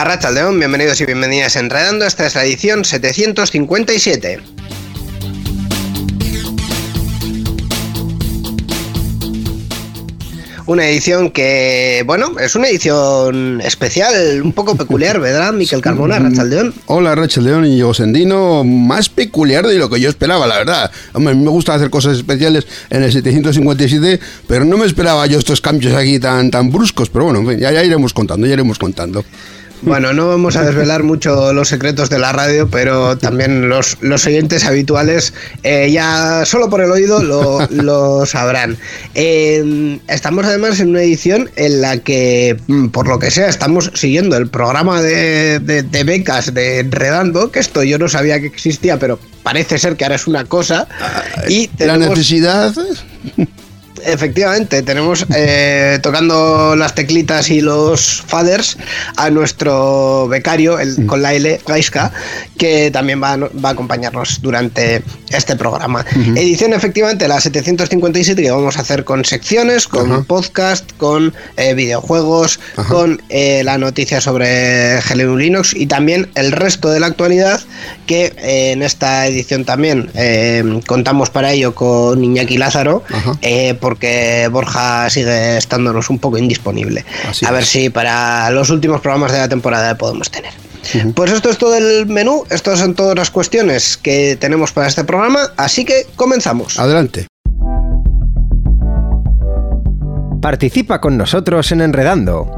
A León, bienvenidos y bienvenidas a Enredando. Esta es la edición 757. Una edición que, bueno, es una edición especial, un poco peculiar, ¿verdad, Miquel Carmona, Rachaldeón? Hola, Rachaldeón y yo, Sendino, más peculiar de lo que yo esperaba, la verdad. a mí me gusta hacer cosas especiales en el 757, pero no me esperaba yo estos cambios aquí tan, tan bruscos, pero bueno, ya, ya iremos contando, ya iremos contando. Bueno, no vamos a desvelar mucho los secretos de la radio, pero también los, los oyentes habituales eh, ya solo por el oído lo, sabrán. Eh, estamos además en una edición en la que, mm, por lo que sea, estamos siguiendo el programa de, becas de Enredando, que esto yo no sabía que existía, pero parece ser que ahora es una cosa. y La necesidad... Efectivamente, tenemos eh, tocando las teclitas y los faders a nuestro becario, el, con la L, Gaiska, que también va, a acompañarnos durante este programa. Edición efectivamente la 757 que vamos a hacer con secciones, con podcast, con eh, videojuegos, con eh, la noticia sobre GNU Linux y también el resto de la actualidad que en esta edición también contamos para ello con Iñaki Lázaro porque Borja sigue estándonos un poco indisponible. a ver si para los últimos programas de la temporada podemos tener. Pues esto es todo el menú, estas son todas las cuestiones que tenemos para este programa, así que comenzamos. Adelante. Participa con nosotros en Enredando.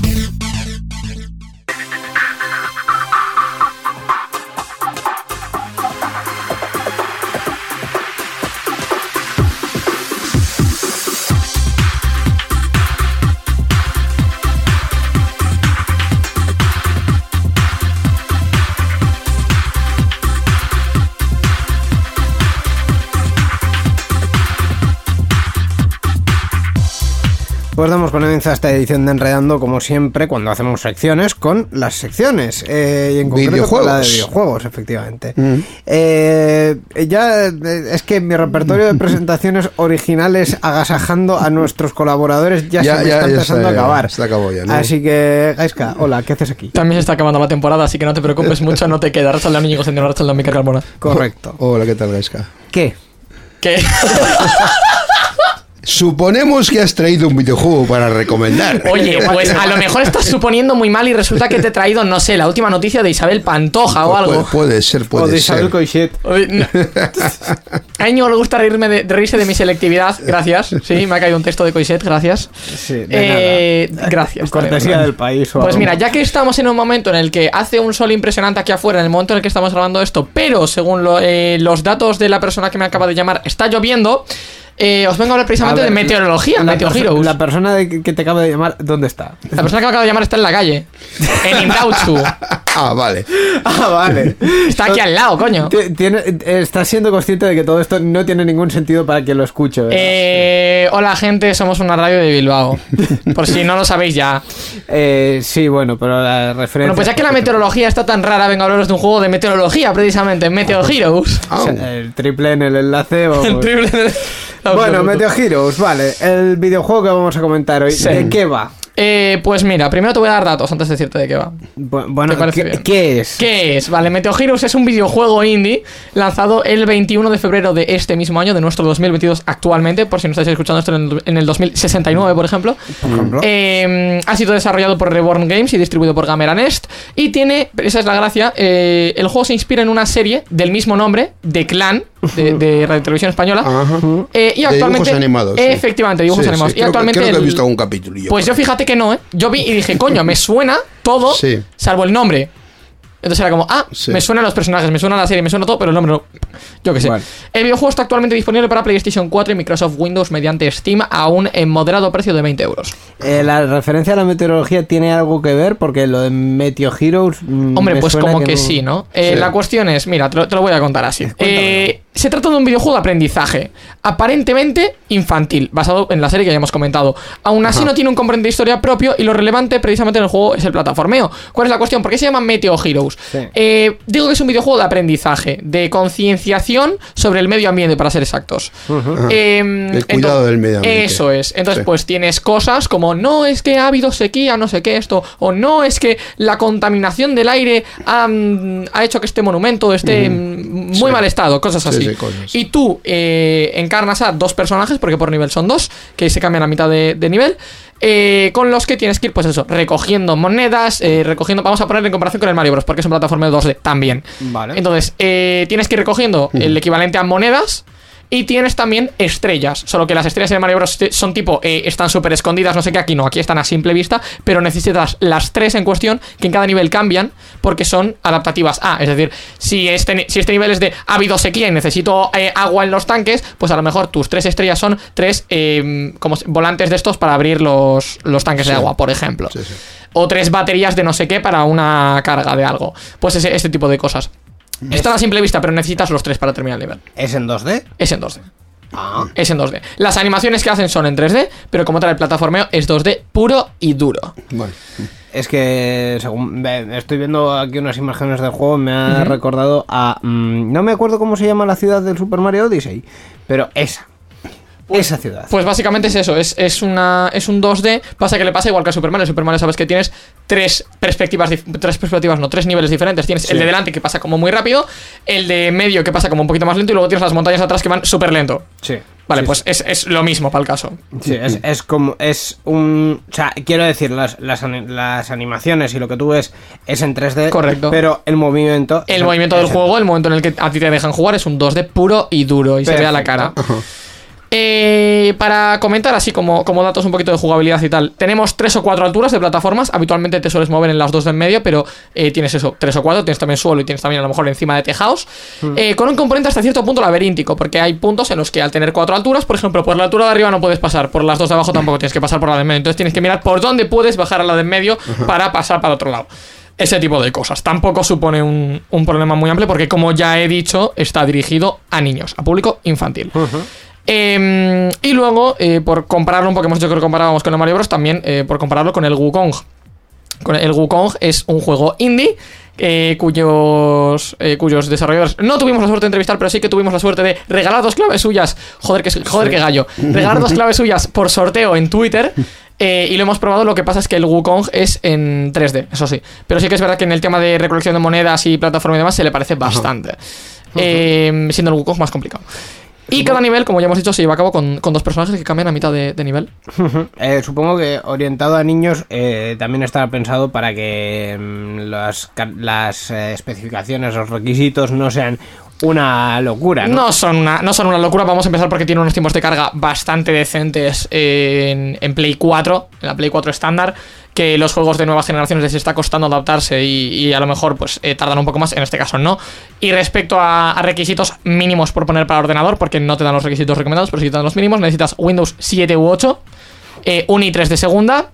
Pues damos comienzo a esta edición de Enredando, como siempre, cuando hacemos secciones, con las secciones. Eh, y en concreto videojuegos. la de videojuegos, efectivamente. Mm. Eh, ya eh, es que mi repertorio de presentaciones originales agasajando a nuestros colaboradores ya, se me está empezando a acabar. Se acabó ya, Así que, Gaiska, hola, ¿qué haces aquí? También se está acabando la temporada, así que no te preocupes mucho, no te queda. Rachel de amigos en Rachel de Mica Carmona. Correcto. Hola, ¿qué tal, Gaiska? ¿Qué? ¿Qué? Suponemos que has traído un videojuego para recomendar. Oye, pues a lo mejor estás suponiendo muy mal y resulta que te he traído, no sé, la última noticia de Isabel Pantoja o algo. Puede, ser, puede ser. O de Isabel Coixet. A Año le gusta reírme de, reírse de mi selectividad, gracias. Sí, me ha caído un texto de Coixet, gracias. Sí, eh, Gracias. Cortesía del país. pues mira, ya que estamos en un momento en el que hace un sol impresionante aquí afuera, en el momento en el que estamos grabando esto, pero según eh, los datos de la persona que me acaba de llamar, está lloviendo. Eh, os vengo a hablar precisamente de meteorología, la, La persona de que te acaba de llamar, ¿dónde está? La persona que me acaba de llamar está en la calle. En Indautxu. ah, vale. Ah, vale. Está aquí al lado, coño. Tiene, estás siendo consciente de que todo esto no tiene ningún sentido para quien lo escuche. Eh, hola, gente, somos una radio de Bilbao. Por si no lo sabéis ya. Eh, sí, bueno, pero la referencia. Bueno, pues ya que la meteorología está tan rara, vengo a hablaros de un juego de meteorología, precisamente, Meteo Heroes. El triple en el enlace. El triple en el... Bueno, Meteo Heroes, vale. El videojuego que vamos a comentar hoy, ¿de qué va? Eh, pues mira, primero te voy a dar datos antes de decirte de qué va. Bu- Bueno, ¿Te parece ¿qué, es? ¿Qué es? Vale, Meteo Heroes es un videojuego indie lanzado el 21 de febrero de este mismo año, de nuestro 2022 actualmente, por si no estáis escuchando esto en el, en el 2069, por ejemplo. ejemplo. Eh, ha sido desarrollado por Reborn Games y distribuido por Gamera Nest. Y tiene, esa es la gracia, eh, el juego se inspira en una serie del mismo nombre, de Clan, de, de Radio Televisión Española. Eh, y De actualmente. dibujos animados, sí. Efectivamente, dibujos Sí, sí, animados. y creo que- actualmente. creo que he el- visto algún capítulo. Pues yo fíjate que no, ¿eh? Yo vi y dije, coño, me suena todo, Sí. salvo el nombre. Entonces era como, ah, Sí. me suenan los personajes, me suena la serie, me suena todo, pero el nombre no. Yo qué sé. Vale. El videojuego está actualmente disponible para PlayStation 4 y Microsoft Windows mediante Steam, aún en moderado precio de 20 euros. Eh, la referencia a la meteorología tiene algo que ver porque lo de Meteo Heroes. mm, Hombre, me pues suena como que, sí, ¿no? Eh, Sí. La cuestión es, mira, te lo, te lo voy a contar así. Eh, se trata de un videojuego de aprendizaje, aparentemente infantil, basado en la serie que ya hemos comentado. Aún así no tiene un componente de historia propio y lo relevante precisamente en el juego es el plataformeo. ¿Cuál es la cuestión? ¿Por qué se llama Meteo Heroes? Sí. Eh, digo que es un videojuego de aprendizaje, de concienciación sobre el medio ambiente, para ser exactos. Eh, El cuidado del medio ambiente. Eso es. Entonces, Sí. pues tienes cosas como no es que ha habido sequía, no sé qué esto, o no es que la contaminación del aire ha, ha hecho que este monumento esté en muy Sí. mal estado, cosas Sí, así. Sí, cosas. Y tú eh, encarnas a dos personajes, porque por nivel son dos, que se cambian a mitad de, de nivel. eh, con los que tienes que ir, pues eso, recogiendo monedas, eh, recogiendo. Vamos a poner en comparación con el Mario Bros. Porque es un plataforma de 2D también. Vale. Entonces, eh, tienes que ir recogiendo el equivalente a monedas. Y tienes también estrellas. Solo que las estrellas en Mario Bros. son tipo, eh, están súper escondidas, no sé qué, aquí no, aquí están a simple vista, pero necesitas las tres en cuestión, que en cada nivel cambian, porque son adaptativas a. Es decir, si este, si este nivel es de ha habido sequía y necesito eh, agua en los tanques, pues a lo mejor tus tres estrellas son tres eh, como volantes de estos para abrir los, los tanques de agua, por ejemplo. Sí, sí. O tres baterías de no sé qué para una carga de algo. Pues ese, este tipo de cosas. Están a simple vista, pero necesitas los tres para terminar el nivel. ¿Es en 2D? Es en 2D. Ah. Es en 2D. Las animaciones que hacen son en 3D, pero como tal el plataformeo es 2D puro y duro. Bueno. Es que según estoy viendo aquí unas imágenes del juego, me ha recordado a. mm, no me acuerdo cómo se llama la ciudad del Super Mario Odyssey, pero esa. Esa ciudad. Pues básicamente es eso, es, es, una, es un 2D, pasa que le pasa igual que a Super Mario. Super Mario sabes que tienes tres perspectivas, tres perspectivas, no, tres niveles diferentes. Tienes el de delante que pasa como muy rápido, el de medio que pasa como un poquito más lento y luego tienes las montañas atrás que van súper lento. sí. Vale, Sí, pues es, es lo mismo para el caso. Sí, es, es como. Es un. O sea, quiero decir, las, las, las animaciones y lo que tú ves es en 3D. Correcto. Pero el movimiento. El movimiento del juego, el momento en el que a ti te dejan jugar, es un 2D puro y duro y se ve a la cara. Eh, para comentar así como, como datos un poquito de jugabilidad y tal, tenemos tres o cuatro alturas de plataformas. Habitualmente te sueles mover en las dos de en medio, pero eh, tienes eso, tres o cuatro. Tienes también suelo y tienes también a lo mejor encima de tejados. Eh, con un componente hasta cierto punto laberíntico, porque hay puntos en los que al tener cuatro alturas, por ejemplo, por la altura de arriba no puedes pasar, por las dos de abajo tampoco tienes que pasar por la de en medio. Entonces tienes que mirar por dónde puedes bajar a la de en medio para pasar para otro lado. Ese tipo de cosas. Tampoco supone un, un problema muy amplio porque, como ya he dicho, está dirigido a niños, a público infantil. Eh, y luego, eh, por compararlo un poco, hemos dicho que lo comparábamos con el Mario Bros. También eh, por compararlo con el Wukong. Con el Wukong es un juego indie eh, cuyos, eh, cuyos desarrolladores no tuvimos la suerte de entrevistar, pero sí que tuvimos la suerte de regalar dos claves suyas. Joder, que, joder, que gallo. Regalar dos claves suyas por sorteo en Twitter. eh, y lo hemos probado, lo que pasa es que el Wukong es en 3D, eso sí. Pero sí que es verdad que en el tema de recolección de monedas y plataforma y demás se le parece bastante. Eh, siendo el Wukong más complicado. Y cada nivel, como ya hemos dicho, se lleva a cabo con, con dos personajes que cambian a mitad de, de nivel. Eh, supongo que orientado a niños eh, también estará pensado para que mm, las, las eh, especificaciones, los requisitos no sean una locura, ¿no? No son, una, no son una locura, vamos a empezar porque tiene unos tiempos de carga bastante decentes en, en Play 4, en la Play 4 estándar, que los juegos de nuevas generaciones les está costando adaptarse y, a lo mejor pues eh, tardan un poco más, en este caso no. Y respecto a, a requisitos mínimos por poner para ordenador, porque no te dan los requisitos recomendados, pero sí te dan los mínimos, necesitas Windows 7 u 8, eh, un i3 de segunda,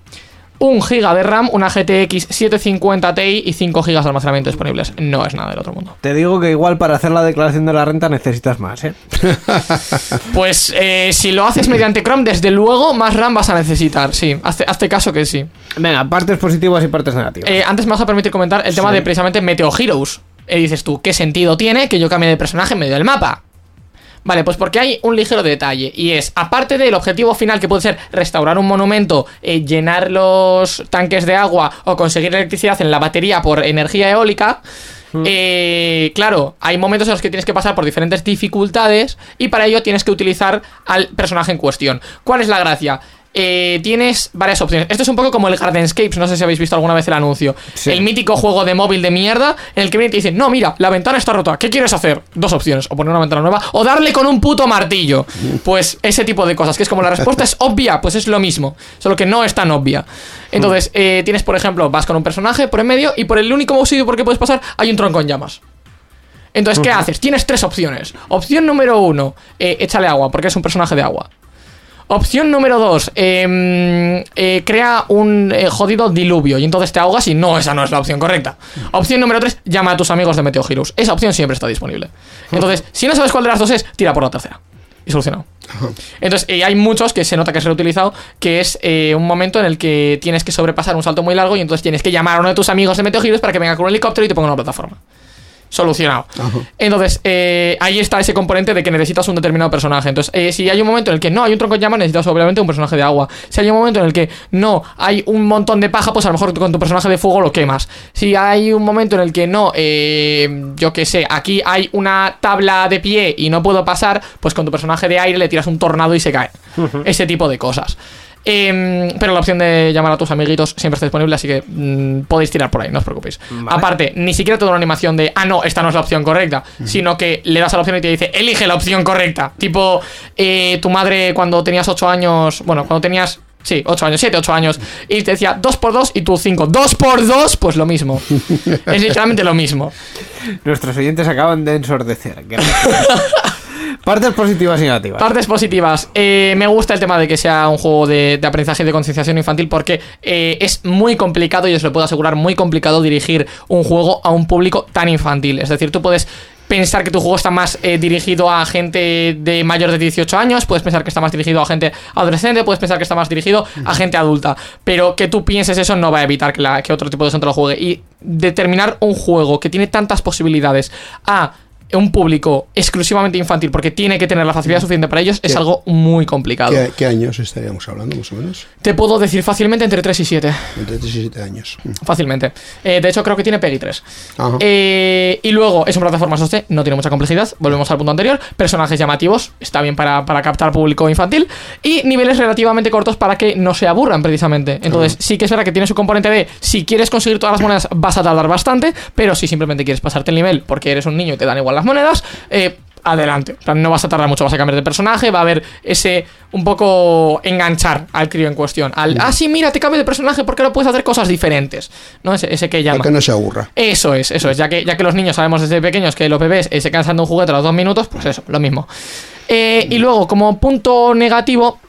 1 GB de RAM, una GTX 750 Ti y 5 GB de almacenamiento disponibles. No es nada del otro mundo. Te digo que igual para hacer la declaración de la renta necesitas más, ¿eh? Pues eh, si lo haces mediante Chrome, desde luego más RAM vas a necesitar. Sí, hazte, hazte caso que sí. Venga, partes positivas y partes negativas. Eh, antes me vas a permitir comentar el tema Sí. de precisamente Meteo Heroes. Eh, dices tú, ¿qué sentido tiene que yo cambie de personaje en medio del mapa? Vale, pues porque hay un ligero detalle. Y es, aparte del objetivo final que puede ser restaurar un monumento, eh, llenar los tanques de agua o conseguir electricidad en la batería por energía eólica. eh, claro, hay momentos en los que tienes que pasar por diferentes dificultades y para ello tienes que utilizar al personaje en cuestión. ¿Cuál es la gracia? Eh, tienes varias opciones. Esto es un poco como el Gardenscapes, no sé si habéis visto alguna vez el anuncio. Sí. El mítico juego de móvil de mierda en el que viene y te dice, no, mira, la ventana está rota, ¿qué quieres hacer? Dos opciones, o poner una ventana nueva, o darle con un puto martillo. Pues ese tipo de cosas, que es como la respuesta es obvia, pues es lo mismo, solo que no es tan obvia. Entonces, eh, tienes, por ejemplo, vas con un personaje por en medio y por el único sitio por que puedes pasar hay un tronco en llamas. Entonces, ¿qué haces? Tienes tres opciones. Opción número uno, eh, échale agua, porque es un personaje de agua. Opción número dos, eh, eh, crea un eh, jodido diluvio y entonces te ahogas y no, esa no es la opción correcta. Opción número tres, llama a tus amigos de Meteo Heroes. Esa opción siempre está disponible. Entonces, si no sabes cuál de las dos es, tira por la tercera. Y solucionado. Entonces, eh, hay muchos que se nota que es reutilizado, que es un momento en el que tienes que sobrepasar un salto muy largo y entonces tienes que llamar a uno de tus amigos de Meteo Heroes para que venga con un helicóptero y te ponga una plataforma. Solucionado. Entonces, eh, ahí está ese componente de que necesitas un determinado personaje. Entonces, eh, si hay un momento en el que no hay un tronco en llama, necesitas obviamente un personaje de agua. Si hay un momento en el que no hay un montón de paja, pues a lo mejor con tu personaje de fuego lo quemas. Si hay un momento en el que no, eh, yo qué sé, aquí hay una tabla de pie y no puedo pasar, pues con tu personaje de aire le tiras un tornado y se cae. Ese tipo de cosas. Em, pero la opción de llamar a tus amiguitos siempre está disponible, así que mm, podéis tirar por ahí, no os preocupéis. Aparte, ni siquiera te da una animación de, ah, no, esta no es la opción correcta, sino que le das a la opción y te dice, elige la opción correcta. Tipo, eh, tu madre cuando tenías 8 años, bueno, cuando tenías Sí, 8 años, 7, 8 años. Y te decía 2 por 2 y tú 5. 2 por 2, pues lo mismo. es literalmente lo mismo. Nuestros oyentes acaban de ensordecer. Partes positivas y negativas. Partes positivas. Eh, me gusta el tema de que sea un juego de, aprendizaje y de concienciación infantil porque eh, es muy complicado, y os lo puedo asegurar, muy complicado dirigir un juego a un público tan infantil. Es decir, tú puedes pensar que tu juego está más eh, dirigido a gente de mayor de 18 años, puedes pensar que está más dirigido a gente adolescente, puedes pensar que está más dirigido a gente adulta, pero que tú pienses eso no va a evitar que, otro tipo de gente lo juegue. Y determinar un juego que tiene tantas posibilidades a un público exclusivamente infantil, porque tiene que tener la facilidad suficiente para ellos, es algo muy complicado. ¿Qué, qué años estaríamos hablando, más o menos? Te puedo decir fácilmente entre 3 y 7. Entre 3 y 7 años. Mm. Fácilmente. Eh, de hecho, creo que tiene PEGI 3. Ajá. Eh, y luego, es una plataforma SOC, no tiene mucha complejidad. Volvemos al punto anterior. Personajes llamativos, está bien para, para captar público infantil. Y niveles relativamente cortos para que no se aburran, precisamente. Entonces, sí que es verdad que tiene su componente de si quieres conseguir todas las monedas, vas a tardar bastante. Pero si simplemente quieres pasarte el nivel porque eres un niño y te dan igual las monedas, eh, adelante. No vas a tardar mucho, vas a cambiar de personaje, va a haber ese un poco enganchar al crío en cuestión. Al, ah, sí, mira, te cambio de personaje porque ahora puedes hacer cosas diferentes. ¿No? Ese, ese que llama. Para que no se aburra. Eso es, eso es. Ya que, ya que los niños sabemos desde pequeños que los bebés eh, se cansan de un juguete a los dos minutos, pues eso, lo mismo. Eh, y luego, como punto negativo,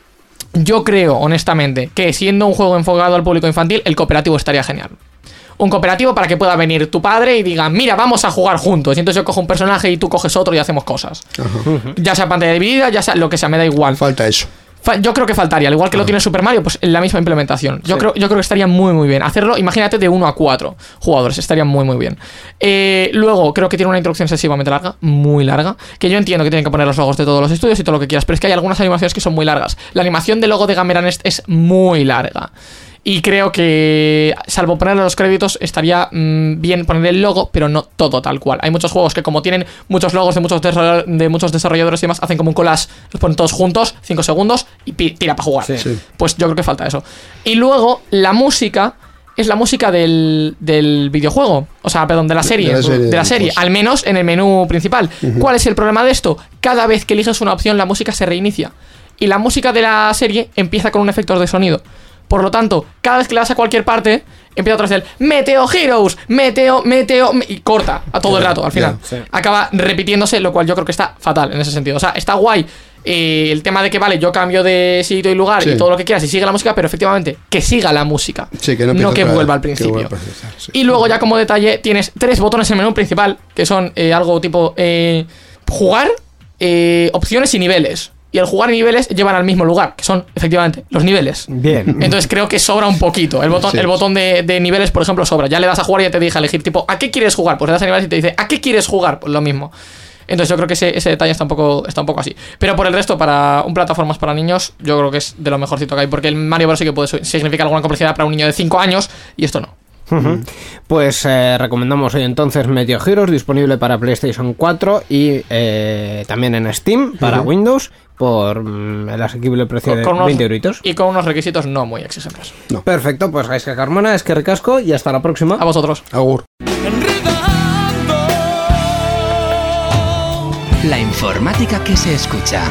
yo creo, honestamente, que siendo un juego enfocado al público infantil, el cooperativo estaría genial. Un cooperativo para que pueda venir tu padre y diga, mira, vamos a jugar juntos. Y entonces yo cojo un personaje y tú coges otro y hacemos cosas. Ya sea pantalla dividida, ya sea lo que sea, me da igual. Falta eso. Yo creo que faltaría, al igual que lo tiene Super Mario, pues en la misma implementación. Yo, creo, yo creo que estaría muy, muy bien. Hacerlo, imagínate, de 1 a 4 jugadores, estaría muy, muy bien. Eh, luego, creo que tiene una introducción excesivamente larga, muy larga. Que yo entiendo que tienen que poner los logos de todos los estudios y todo lo que quieras, pero es que hay algunas animaciones que son muy largas. La animación del logo de Gamera Nest es muy larga. Y creo que, salvo ponerle los créditos, estaría mm, bien poner el logo, pero no todo tal cual. Hay muchos juegos que, como tienen muchos logos de muchos, desarroll- de muchos desarrolladores y demás, hacen como un collage, los ponen todos juntos, 5 segundos y tira para jugar. Sí. Pues yo creo que falta eso. Y luego, la música es la música del, del videojuego. O sea, perdón, de la serie. de la serie de de la serie, dibujos. al menos en el menú principal. ¿Cuál es el problema de esto? Cada vez que eliges una opción, la música se reinicia. Y la música de la serie empieza con un efecto de sonido. Por lo tanto, cada vez que le das a cualquier parte, empieza otra vez el Meteo Heroes, Meteo, Meteo, me- y corta a todo el rato, al final. sí. Acaba repitiéndose, lo cual yo creo que está fatal en ese sentido. O sea, está guay eh, el tema de que, vale, yo cambio de sitio y lugar Sí. y todo lo que quieras y sigue la música, pero efectivamente, que siga la música. Sí, que no empiece que vuelva al principio. Y luego ya como detalle tienes tres botones en el menú principal, que son eh, algo tipo eh, jugar, opciones y niveles. Y el jugar niveles llevan al mismo lugar, que son efectivamente los niveles. Bien. Entonces creo que sobra un poquito. El botón, Sí. el botón de, de niveles, por ejemplo, sobra. Ya le das a jugar y ya te deja elegir, tipo, ¿a qué quieres jugar? Pues le das a niveles y te dice, ¿a qué quieres jugar? Pues lo mismo. Entonces yo creo que ese, ese detalle está un, poco, está un poco así. Pero por el resto, para un plataformas para niños, yo creo que es de lo mejorcito que hay, porque el Mario Bros. sí que puede significar alguna complejidad para un niño de 5 años y esto no. Ujú. Pues eh, recomendamos hoy entonces Meteor Heroes, disponible para PlayStation 4 y eh, también en Steam para Windows por mm, el asequible precio de 20 euritos. y con unos requisitos no muy exigentes. Perfecto, pues Gaisca Carmona, es que recasco y hasta la próxima. A vosotros. Agur. La informática que se escucha.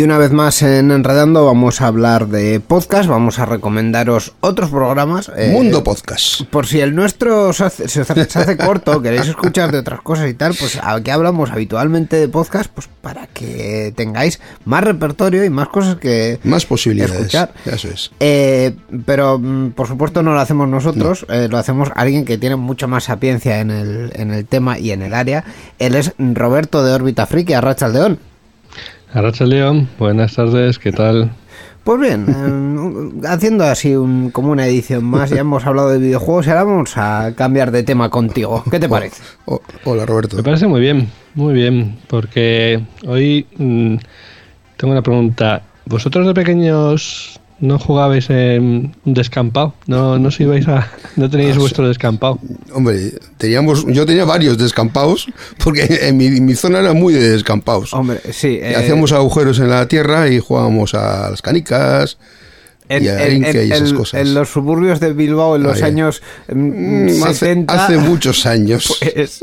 Y una vez más en Enredando vamos a hablar de podcast, vamos a recomendaros otros programas. eh, Mundo Podcast. Por si el nuestro se hace, se hace- corto, queréis escuchar de otras cosas y tal, pues aquí hablamos habitualmente de podcast, pues para que tengáis más repertorio y más cosas que Más posibilidades. escuchar. Eso es. Eh, pero mm, por supuesto no lo hacemos nosotros, eh, lo hacemos alguien que tiene mucha más sapiencia en el, en el tema y en el área. Él es Roberto de Órbita Friki, Arracha León. Arracha León, buenas tardes, ¿qué tal? Pues bien, eh, haciendo así un, como una edición más, ya hemos hablado de videojuegos y ahora vamos a cambiar de tema contigo. ¿Qué te parece? Oh, hola, Roberto. Me parece muy bien, muy bien, porque hoy mm, tengo una pregunta. ¿Vosotros de pequeños no jugabais en un descampado? ¿No, no os ibais a, no teníais vuestro descampado? Hombre, teníamos, yo tenía varios descampados, porque en mi, mi zona era muy de descampados. Hombre, sí. Y eh, Hacíamos agujeros en la tierra y jugábamos a las canicas. En, y y esas cosas. los suburbios de Bilbao en los años mm, Mm, hace, 70. hace muchos años. Pues,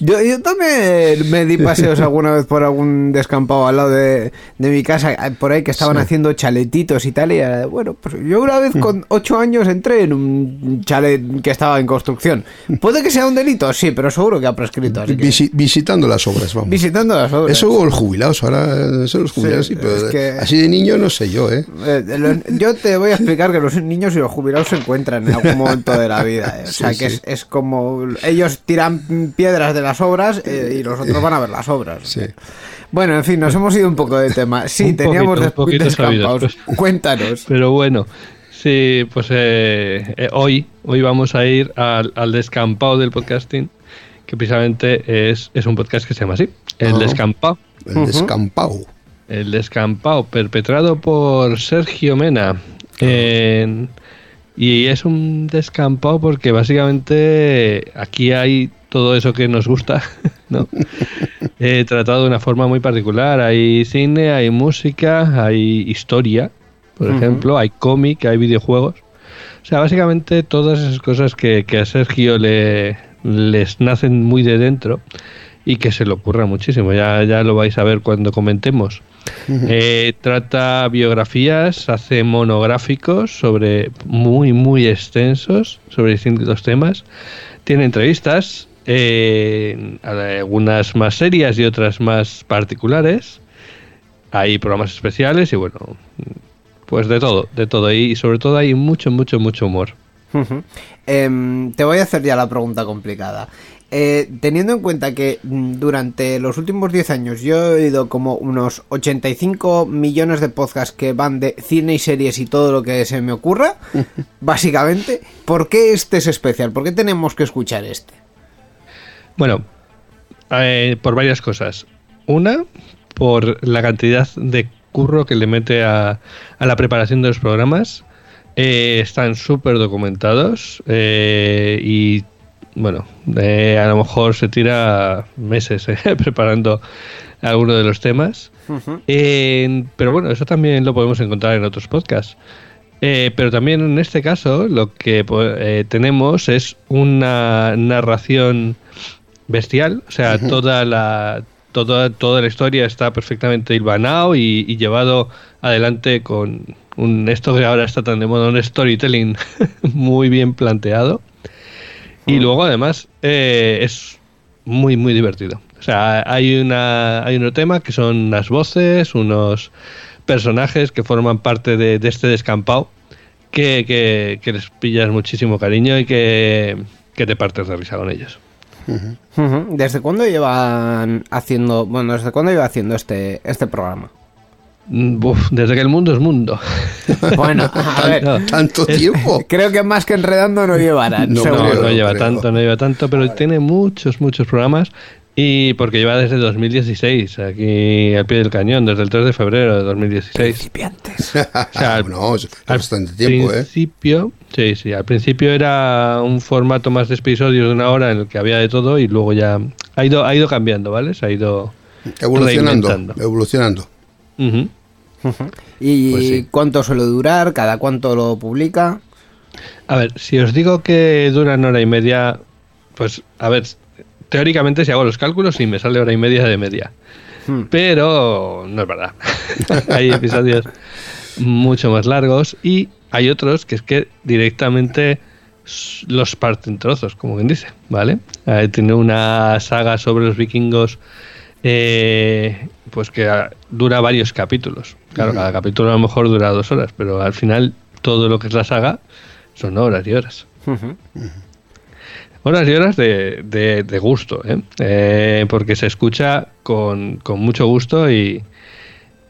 yo, yo también me di paseos alguna vez por algún descampado al lado de, de mi casa, eh, por ahí que estaban Sí. haciendo chaletitos y tal. Y eh, bueno, pues yo una vez con ocho años entré en un chalet que estaba en construcción. Puede que sea un delito, sí, pero seguro que ha prescrito. Así que, visitando las obras, vamos. visitando las obras. Eso o los jubilados, ahora eso los jubilados Sí, sí, pero es que- así de niño no sé yo, ¿eh? Eh, lo- yo te voy a explicar que los niños y los jubilados se encuentran en algún momento de la vida. eh. O sea, Sí, que sí. es, es como ellos tiran piedras de las obras eh, y los otros van a ver las obras. Sí. Bueno, en fin, nos hemos ido un poco de tema. Sí, Un teníamos poquito, descampados. pues. Cuéntanos. Pero bueno, sí, pues eh, hoy, hoy vamos a ir al, al descampado del podcasting, que precisamente es, es un podcast que se llama así, El Ah. Descampado. El descampado. El descampado, perpetrado por Sergio Mena. En- y es un descampado porque básicamente aquí hay todo eso que nos gusta, ¿no? Eh, tratado de una forma muy particular. Hay cine, hay música, hay historia, por ejemplo, hay cómic, hay videojuegos. O sea, básicamente todas esas cosas que, que a Sergio le, les nacen muy de dentro y que se le ocurra muchísimo. Ya, ya lo vais a ver cuando comentemos. Eh, trata biografías, hace monográficos sobre muy, muy extensos sobre distintos temas. Tiene entrevistas, eh, algunas más serias y otras más particulares. Hay programas especiales y bueno, pues de todo, de todo. Y sobre todo hay mucho, mucho, mucho humor. Em, te voy a hacer ya la pregunta complicada. Eh, teniendo en cuenta que mm, durante los últimos 10 años yo he oído como unos 85 millones de podcasts que van de cine y series y todo lo que se me ocurra, básicamente, ¿por qué este es especial? ¿Por qué tenemos que escuchar este? Bueno, eh, por varias cosas. Una, por la cantidad de curro que le mete a, a la preparación de los programas. Eh, están súper documentados eh, y, bueno, eh, a lo mejor se tira meses eh, preparando alguno de los temas. Eh, pero bueno, eso también lo podemos encontrar en otros podcasts. Eh, pero también en este caso lo que eh, tenemos es una narración bestial, o sea, toda la toda, toda la historia está perfectamente hilvanado y, y llevado adelante con un esto que ahora está tan de moda, un storytelling muy bien planteado. Y luego además eh, es muy muy divertido. O sea, hay una hay un tema que son las voces, unos personajes que forman parte de, de este descampado que, que- que les pillas muchísimo cariño y que, que te partes de risa con ellos. ¿Desde cuándo llevan haciendo, bueno, desde cuándo lleva haciendo este, este programa? Mm, desde que el mundo es mundo. Bueno, a ver, No, Tanto tiempo. creo que más que enredando no llevarán. No. No, lleva creo. tanto, no lleva tanto, pero tiene muchos, muchos programas y porque lleva desde 2016, aquí al pie del cañón, desde el 3 de febrero de 2016. Principiantes. O sea, al- no, es al bastante tiempo, ¿eh? principio, sí, sí, al principio era un formato más de episodios de una hora en el que había de todo y luego ya ha ido, ha ido cambiando, ¿vale? Se ha ido Evolucionando, reinventando. ¿Y Pues sí. cuánto suele durar? ¿Cada cuánto lo publica? A ver, si os digo que duran hora y media, pues a ver, teóricamente si hago los cálculos sí me sale hora y media de media. Hmm. Pero no es verdad. hay episodios mucho más largos y hay otros que es que directamente los parten trozos, como quien dice, ¿vale? Eh, tiene una saga sobre los vikingos eh, pues que ah, dura varios capítulos. Claro, cada capítulo a lo mejor dura dos horas, pero al final todo lo que es la saga son horas y horas. Horas y horas de, de- de gusto, ¿eh? Eh, porque se escucha con, con mucho gusto y,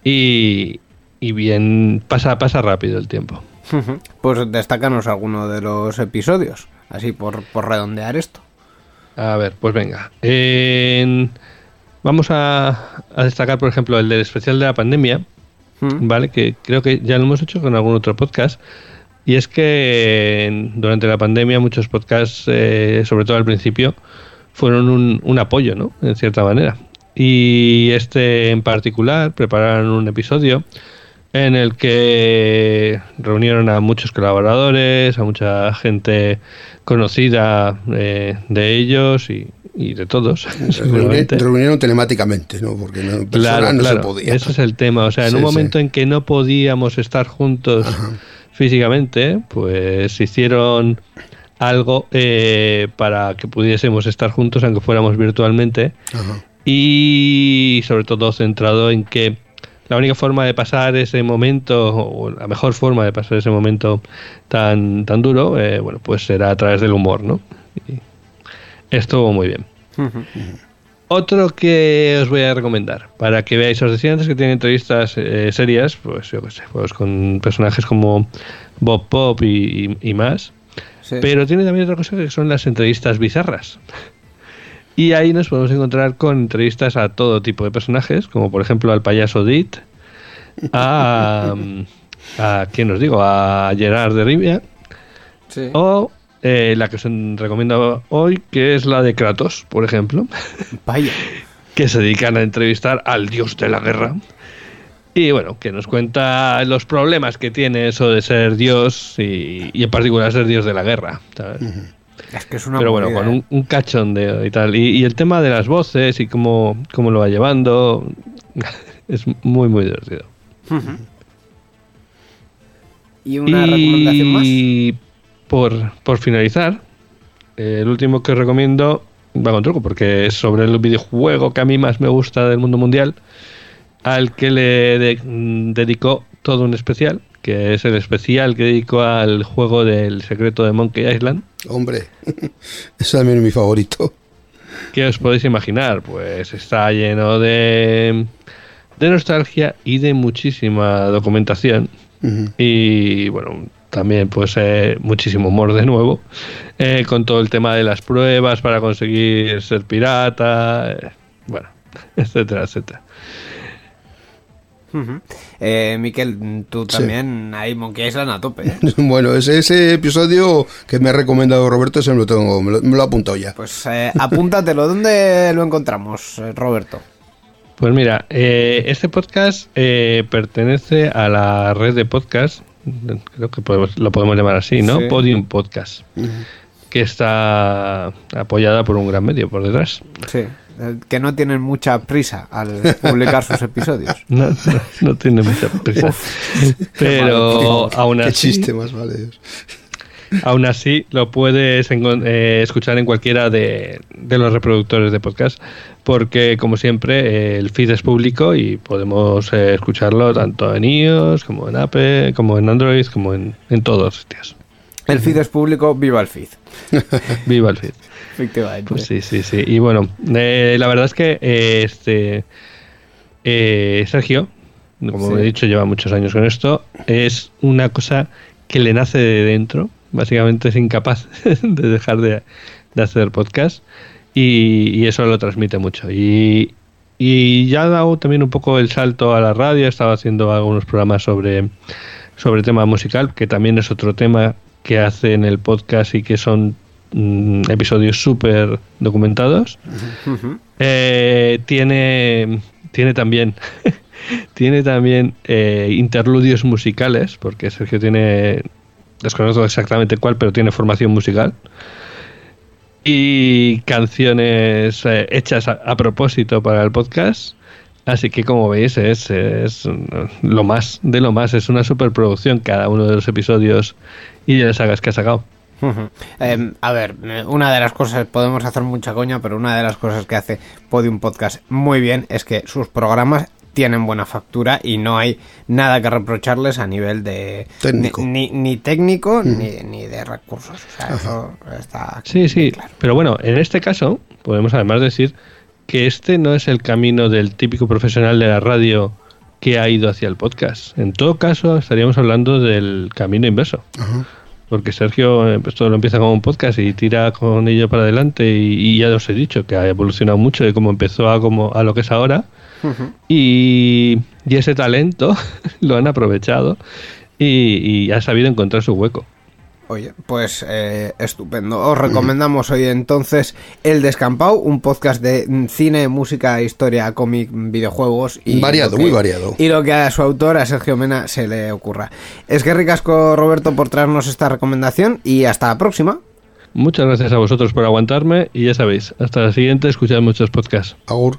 y, y bien, pasa, pasa rápido el tiempo. Pues destácanos alguno de los episodios, así por, por redondear esto. A ver, pues venga. En- vamos a, a destacar, por ejemplo, el del especial de la pandemia, Mm. ¿vale? Que creo que ya lo hemos hecho con algún otro podcast. Y es que durante la pandemia muchos podcasts, eh, sobre todo al principio, fueron un, un apoyo, ¿no? En cierta manera. Y este en particular prepararon un episodio en el que reunieron a muchos colaboradores, a mucha gente conocida eh, de ellos y, y de todos. Seguramente. Reunieron telemáticamente, ¿no? Porque no, Claro, no claro. se podía. Ese es el tema. O sea, en Sí, un sí. momento en que no podíamos estar juntos físicamente, pues hicieron algo eh, para que pudiésemos estar juntos, aunque fuéramos virtualmente. Ajá. Y sobre todo centrado en que la única forma de pasar ese momento, o la mejor forma de pasar ese momento tan, tan duro, eh, bueno, pues será a través del humor, ¿no? Y estuvo muy bien. Otro que os voy a recomendar, para que veáis, os decía antes que tiene entrevistas eh, serias, pues yo qué sé, pues con personajes como Bob Pop y, y- y más, Sí. pero tiene también otra cosa que son las entrevistas bizarras. Y ahí nos podemos encontrar con entrevistas a todo tipo de personajes, como por ejemplo al payaso Dit, a, a ¿quién os digo? A Gerard de Rivia, Sí. o eh, la que os recomiendo hoy, que es la de Kratos, por ejemplo Vaya. que se dedican a entrevistar al dios de la guerra. Y bueno, que nos cuenta los problemas que tiene eso de ser dios y, y en particular ser dios de la guerra. ¿sabes? Es que es una Pero bueno, movida, con ¿eh? un, un cachondeo y tal. Y, y el tema de las voces y cómo, cómo lo va llevando es muy, muy divertido. ¿Y una recomendación más? Por, por finalizar, eh, el último que os recomiendo va con truco, porque es sobre el videojuego que a mí más me gusta del mundo mundial, al que le de- mm, dedicó todo un especial, que es el especial que dedicó al juego del secreto de Monkey Island. Hombre, ese también es mi favorito. ¿Qué os podéis imaginar? Pues está lleno de, de nostalgia y de muchísima documentación. Y bueno, también pues eh, muchísimo humor de nuevo, eh, con todo el tema de las pruebas para conseguir ser pirata, eh, bueno, etcétera, etcétera. Eh, Miquel, tú Sí. también hay Monkey Island a tope. Bueno, ese, ese episodio que me ha recomendado Roberto, se me lo tengo, me lo, me lo he apuntado ya. Pues eh, apúntatelo. ¿Dónde lo encontramos, Roberto? Pues mira, eh, este podcast eh, pertenece a la red de podcast, creo que podemos- lo podemos llamar así, ¿no? Sí. Podium Podcast, que está apoyada por un gran medio por detrás. Sí. eh, Que no tienen mucha prisa al publicar sus episodios. No, no, no tiene mucha prisa. Qué Pero aún Qué así, chiste más, vale. Dios. Aún así lo puedes eh, escuchar en cualquiera de, de los reproductores de podcast, porque como siempre eh, el feed es público y podemos eh, escucharlo tanto en iOS como en Apple, como en Android, como en, en todos los sitios. El feed es público, viva el feed. Viva el feed. Efectivamente. Pues sí, sí, sí. Y bueno, eh, la verdad es que eh, este Sergio, como Sí. he dicho, lleva muchos años con esto, es una cosa que le nace de dentro. Básicamente es incapaz de dejar de, de hacer podcast y, y eso lo transmite mucho. Y, y ya ha dado también un poco el salto a la radio, ha estado haciendo algunos programas sobre, sobre tema musical, que también es otro tema que hace en el podcast y que son mm, episodios súper documentados. Eh, tiene, tiene también, tiene también eh, interludios musicales, porque Sergio tiene, desconozco exactamente cuál, pero tiene formación musical. Y canciones eh, hechas a, a propósito para el podcast. Así que como veis es, es lo más de lo más, es una superproducción cada uno de los episodios y de las sagas que ha sacado. Em, a ver, eh, una de las cosas, podemos hacer mucha coña, pero una de las cosas que hace Podium Podcast muy bien es que sus programas tienen buena factura y no hay nada que reprocharles a nivel de Técnico. ni, ni- ni técnico ni, ni de recursos. O sea, eso está Sí, sí, claro. pero bueno, en este caso podemos además decir que este no es el camino del típico profesional de la radio que ha ido hacia el podcast. En todo caso, estaríamos hablando del camino inverso. Porque Sergio eh, pues, todo lo empieza como un podcast y tira con ello para adelante y, y ya os he dicho que ha evolucionado mucho de cómo empezó a, como, a lo que es ahora. y, y ese talento lo han aprovechado y, y ha sabido encontrar su hueco. Oye, pues eh, estupendo. Os recomendamos hoy entonces El Descampado, un podcast de cine, música, historia, cómic, videojuegos y Variado, lo que- muy variado. Y lo que a su autor, a Sergio Mena, se le ocurra. Es que ricasco Roberto por traernos esta recomendación y hasta la próxima. Muchas gracias a vosotros por aguantarme y ya sabéis, hasta la siguiente, escuchad muchos podcasts. Agur.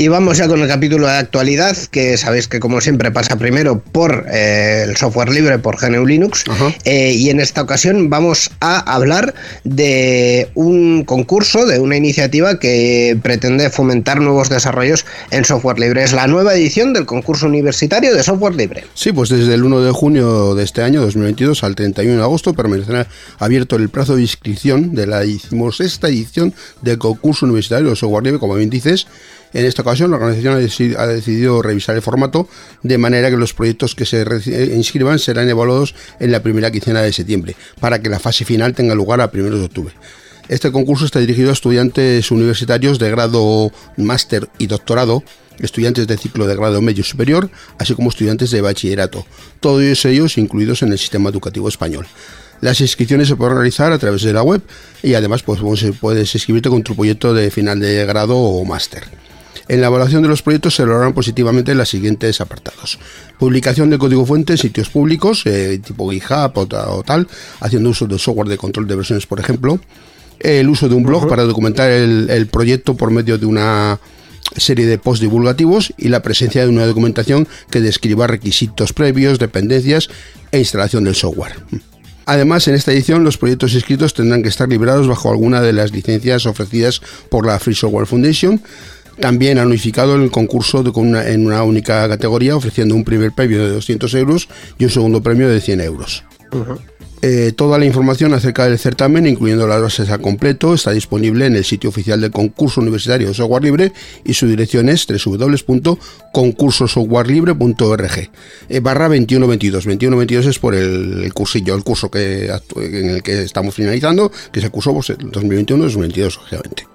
Y vamos ya con el capítulo de actualidad, que sabéis que como siempre pasa primero por eh, el software libre, por GNU Linux. Eh, y en esta ocasión vamos a hablar de un concurso, de una iniciativa que pretende fomentar nuevos desarrollos en software libre. Es la nueva edición del concurso universitario de software libre. Sí, pues desde el 1 de junio de este año, 2022, al 31 de agosto, permanecerá abierto el plazo de inscripción de la decimosexta edición del concurso universitario de software libre, como bien dices. En esta ocasión, la organización ha deci- ha decidido revisar el formato de manera que los proyectos que se eh, inscriban serán evaluados en la primera quincena de septiembre, para que la fase final tenga lugar a primeros de octubre. Este concurso está dirigido a estudiantes universitarios de grado máster y doctorado, estudiantes de ciclo de grado medio superior, así como estudiantes de bachillerato, todos ellos incluidos en el sistema educativo español. Las inscripciones se pueden realizar a través de la web y además pues, puedes inscribirte con tu proyecto de final de grado o máster. En la evaluación de los proyectos se valorarán positivamente los siguientes apartados. Publicación de código fuente en sitios públicos, eh, tipo GitHub o, o tal, haciendo uso de software de control de versiones, por ejemplo. El uso de un blog para documentar el, el proyecto por medio de una serie de post divulgativos y la presencia de una documentación que describa requisitos previos, dependencias e instalación del software. Además, en esta edición los proyectos inscritos tendrán que estar librados bajo alguna de las licencias ofrecidas por la Free Software Foundation. También han unificado el concurso de- con una- en una única categoría, ofreciendo un primer premio de 200 euros y un segundo premio de 100 euros. Eh, toda la información acerca del certamen, incluyendo las bases al completo, está disponible en el sitio oficial del concurso universitario de software libre y su dirección es www.concursosoftwarelibre.org eh, barra 2122. 2122 es por el, el cursillo, el curso que, en el que estamos finalizando, que se cursó pues, en 2021-2022, obviamente.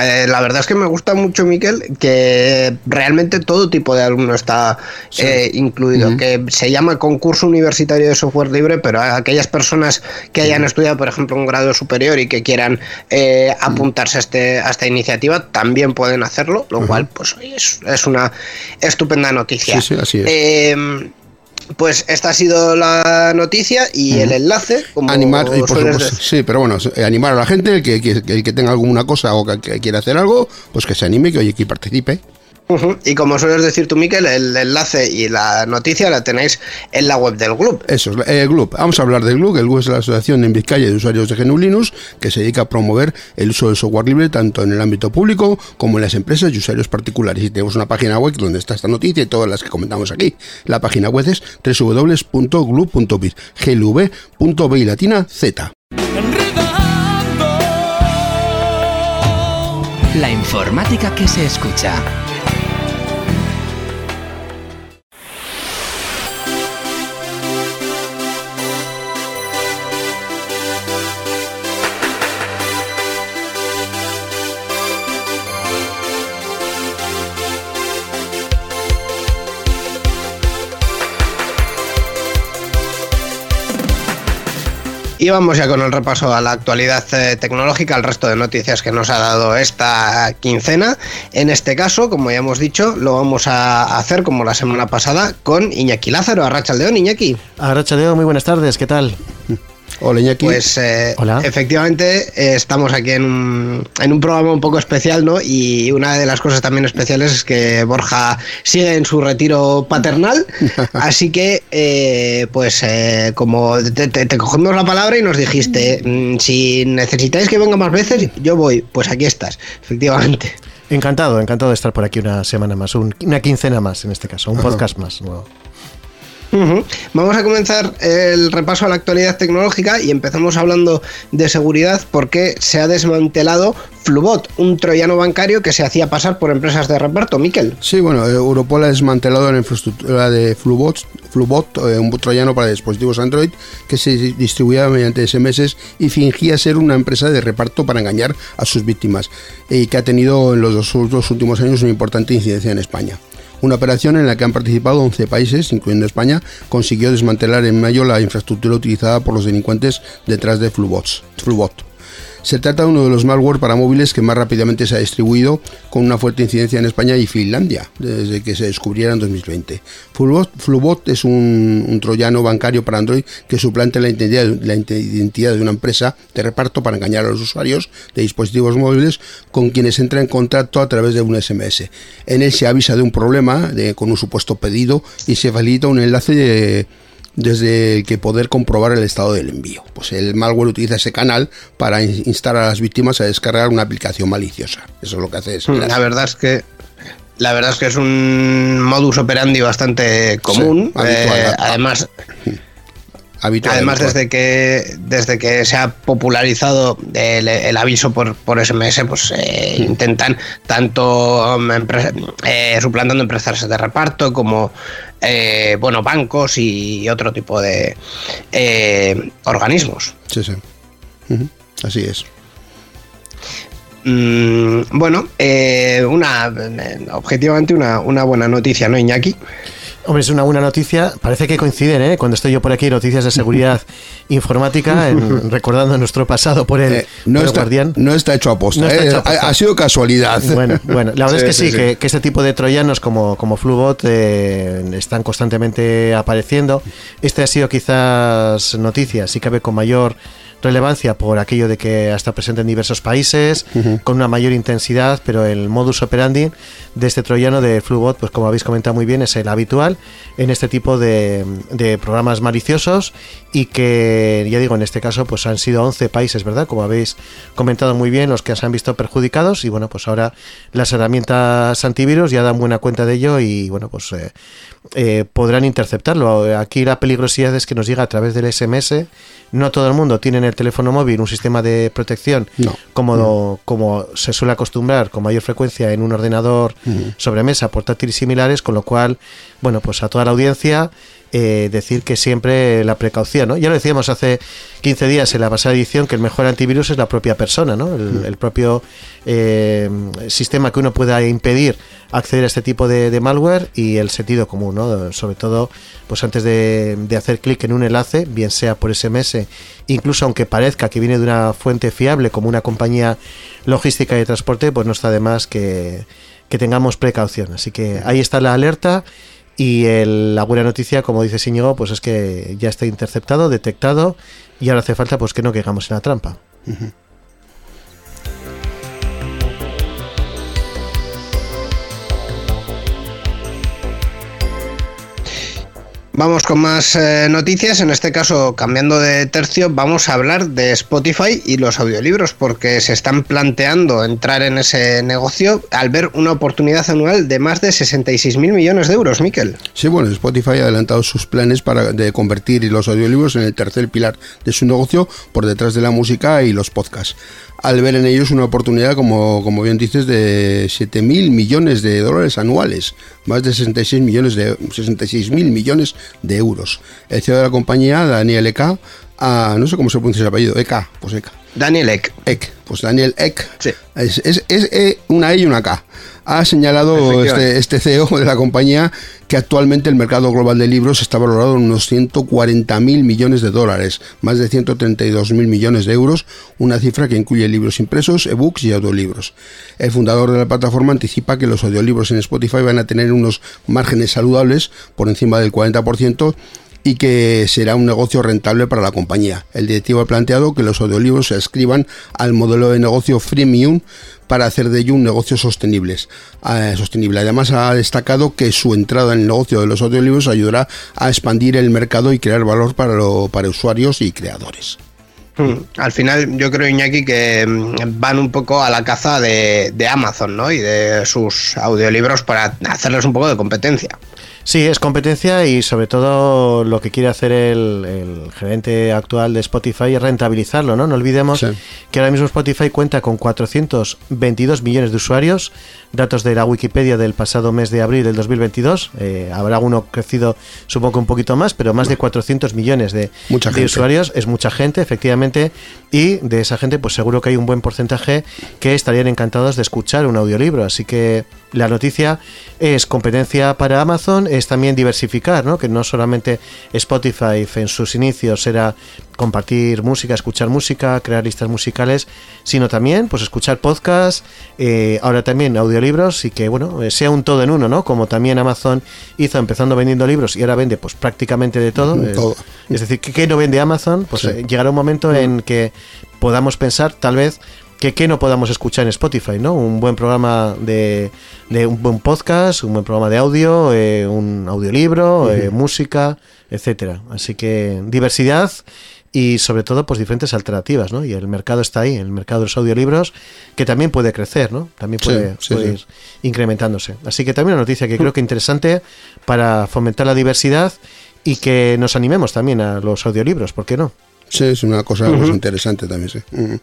Eh, la verdad es que me gusta mucho, Miquel, que realmente todo tipo de alumno está eh, incluido, que se llama concurso universitario de software libre, pero a aquellas personas que hayan estudiado, por ejemplo, un grado superior y que quieran eh, apuntarse a, este, a esta iniciativa, también pueden hacerlo, lo cual pues es, es una estupenda noticia. Sí, sí, así es. Pues esta ha sido la noticia y el enlace, como animar, y por sueles supuesto, decir. sí, pero bueno, animar a la gente, el que, que- el que tenga alguna cosa o que, que quiera hacer algo, pues que se anime, que oye, que participe. Y como sueles decir tú, Miquel, el enlace y la noticia la tenéis en la web del club. Eso es, el GLUB. Vamos a hablar del GLUB. El GLUB es la Asociación en Vizcaya de Usuarios de GNU Linux que se dedica a promover el uso del software libre tanto en el ámbito público como en las empresas y usuarios particulares. Y tenemos una página web donde está esta noticia y todas las que comentamos aquí. La página web es www.glub.biz, latina z. La informática que se escucha. Y vamos ya con el repaso a la actualidad eh, tecnológica, al resto de noticias que nos ha dado esta quincena. En este caso, como ya hemos dicho, lo vamos a hacer como la semana pasada con Iñaki Lázaro, Arracha León, Iñaki. Arrachadeo, muy buenas tardes, ¿qué tal? Hola, Iñaki. Pues eh, Hola. efectivamente eh, estamos aquí en un, en un programa un poco especial, ¿no? Y una de las cosas también especiales es que Borja sigue en su retiro paternal, así que eh, pues eh, como te, te- te cogimos la palabra y nos dijiste, mm, si necesitáis que venga más veces, yo voy, pues aquí estás, efectivamente. Encantado, encantado de estar por aquí una semana más, un- una quincena más en este caso, un podcast más nuevo. Vamos a comenzar el repaso a la actualidad tecnológica y empezamos hablando de seguridad porque se ha desmantelado Flubot, un troyano bancario que se hacía pasar por empresas de reparto. Miquel. Sí, bueno, eh, Europol ha desmantelado la infraestructura de Flubot, Flubot eh, un troyano para dispositivos Android que se distribuía mediante SMS y fingía ser una empresa de reparto para engañar a sus víctimas y que ha tenido en los dos últimos años una importante incidencia en España. Una operación en la que han participado 11 países, incluyendo España, consiguió desmantelar en mayo la infraestructura utilizada por los delincuentes detrás de Flubot. Se trata de uno de los malware para móviles que más rápidamente se ha distribuido, con una fuerte incidencia en España y Finlandia, desde que se descubriera en 2020. Flubot, es un, un troyano bancario para Android que suplanta la identidad, de una empresa de reparto para engañar a los usuarios de dispositivos móviles con quienes entra en contacto a través de un SMS. En él se avisa de un problema con un supuesto pedido y se facilita un enlace de desde el que poder comprobar el estado del envío. Pues el malware utiliza ese canal para in- instar a las víctimas a descargar una aplicación maliciosa. Eso es lo que hace. es- La verdad es que la verdad es que es un modus operandi bastante común. Sí, habitual, Eh, ah, además, habitual, además desde que desde que se ha popularizado el, el aviso por, por SMS, pues eh, intentan tanto empre- eh, suplantando empresas de reparto como eh, bueno bancos y otro tipo de eh, organismos. Sí, sí. Así es. Mm, bueno, eh, una objetivamente una, una buena noticia, ¿no, Iñaki? Hombre, es una buena noticia. Parece que coinciden, ¿eh? Cuando estoy yo por aquí, noticias de seguridad informática, en- recordando nuestro pasado por el, Eh, no, por el está, guardián. no está hecho a posta. No eh. Ha, ha sido casualidad. Bueno, bueno, la verdad Sí, es que sí, sí, sí. Que, que este tipo de troyanos como, como Flubot eh, están constantemente apareciendo. Este ha sido quizás noticia, si cabe con mayor relevancia por aquello de que está presente en diversos países, con una mayor intensidad, pero el modus operandi de este troyano de Flubot, pues como habéis comentado muy bien, es el habitual en este tipo de, de programas maliciosos y que, ya digo, en este caso, pues han sido 11 países, ¿verdad? Como habéis comentado muy bien, los que se han visto perjudicados y bueno, pues ahora las herramientas antivirus ya dan buena cuenta de ello y bueno, pues eh, eh, podrán interceptarlo. Aquí la peligrosidad es que nos llega a través del SMS. No todo el mundo tiene en el teléfono móvil un sistema de protección No. como, como se suele acostumbrar con mayor frecuencia en un ordenador sobremesa, portátil y similares, con lo cual, bueno, pues a toda la audiencia eh, decir que siempre la precaución, ¿no? Ya lo decíamos hace 15 días en la pasada edición que el mejor antivirus es la propia persona, ¿no? El, el propio eh, sistema que uno pueda impedir acceder a este tipo de, de malware y el sentido común, ¿no? Sobre todo, pues antes de, de hacer clic en un enlace, bien sea por SMS, incluso aunque parezca que viene de una fuente fiable como una compañía logística y de transporte, pues no está de más que, que tengamos precaución. Así que ahí está la alerta. Y el- la buena noticia, como dice Íñigo, pues es que ya está interceptado, detectado y ahora hace falta pues que no caigamos en la trampa. Vamos con más eh, noticias. En este caso, cambiando de tercio, vamos a hablar de Spotify y los audiolibros, porque se están planteando entrar en ese negocio al ver una oportunidad anual de más de 66 mil millones de euros, Miquel. Sí, bueno, Spotify ha adelantado sus planes para convertir los audiolibros en el tercer pilar de su negocio por detrás de la música y los podcasts. Al ver en ellos una oportunidad, como, como bien dices, de 7 mil millones de dólares anuales, más de 66 millones de 66 mil millones de euros. El CEO de la compañía, Daniel Eka, ah, no sé cómo se pronuncia el apellido, Eka, pues Eka. Daniel Ek. Ek, pues Daniel Ek, Sí. es, es- es, eh, una E y una K. Ha señalado este, este CEO de la compañía que actualmente el mercado global de libros está valorado en unos 140 mil millones de dólares, más de 132 mil millones de euros, una cifra que incluye libros impresos, ebooks y audiolibros. El fundador de la plataforma anticipa que los audiolibros en Spotify van a tener unos márgenes saludables por encima del 40% y que será un negocio rentable para la compañía. El directivo ha planteado que los audiolibros se escriban al modelo de negocio freemium para hacer de ello un negocio sostenibles, eh, sostenible. Además ha destacado que su entrada en el negocio de los audiolibros ayudará a expandir el mercado y crear valor para, lo- para usuarios y creadores. Hmm. Al final, yo creo, Iñaki, que mm, van un poco a la caza de, de Amazon, ¿no? Y de sus audiolibros para hacerles un poco de competencia. Sí, es competencia y sobre todo lo que quiere hacer el, el gerente actual de Spotify es rentabilizarlo, ¿no? No olvidemos Sí. que ahora mismo Spotify cuenta con 422 millones de usuarios, datos de la Wikipedia del pasado mes de abril del 2022. Eh, habrá uno crecido, supongo un poquito más, pero más de 400 millones de, usuarios es mucha gente, efectivamente, y de esa gente, pues seguro que hay un buen porcentaje que estarían encantados de escuchar un audiolibro. Así que la noticia es competencia para Amazon, es también diversificar, ¿no? Que no solamente Spotify en sus inicios era compartir música, escuchar música, crear listas musicales, sino también, pues escuchar podcasts, eh, ahora también audiolibros y que, bueno, eh, sea un todo en uno, ¿no? Como también Amazon hizo empezando vendiendo libros y ahora vende, pues prácticamente de todo. Todo. es decir, ¿qué, qué no vende Amazon? Pues Sí. eh, llegará un momento en que podamos pensar, tal vez, que qué no podamos escuchar en Spotify, ¿no? Un buen programa de, de un buen podcast, un buen programa de audio, eh, un audiolibro, eh, música, etcétera. Así que diversidad y sobre todo pues diferentes alternativas, ¿no? Y el mercado está ahí, el mercado de los audiolibros, que también puede crecer, ¿no? También puede, sí, puede sí. ir incrementándose. Así que también una noticia que creo que interesante para fomentar la diversidad y que nos animemos también a los audiolibros, ¿por qué no? Sí, es una cosa pues, interesante también, sí. Ujú.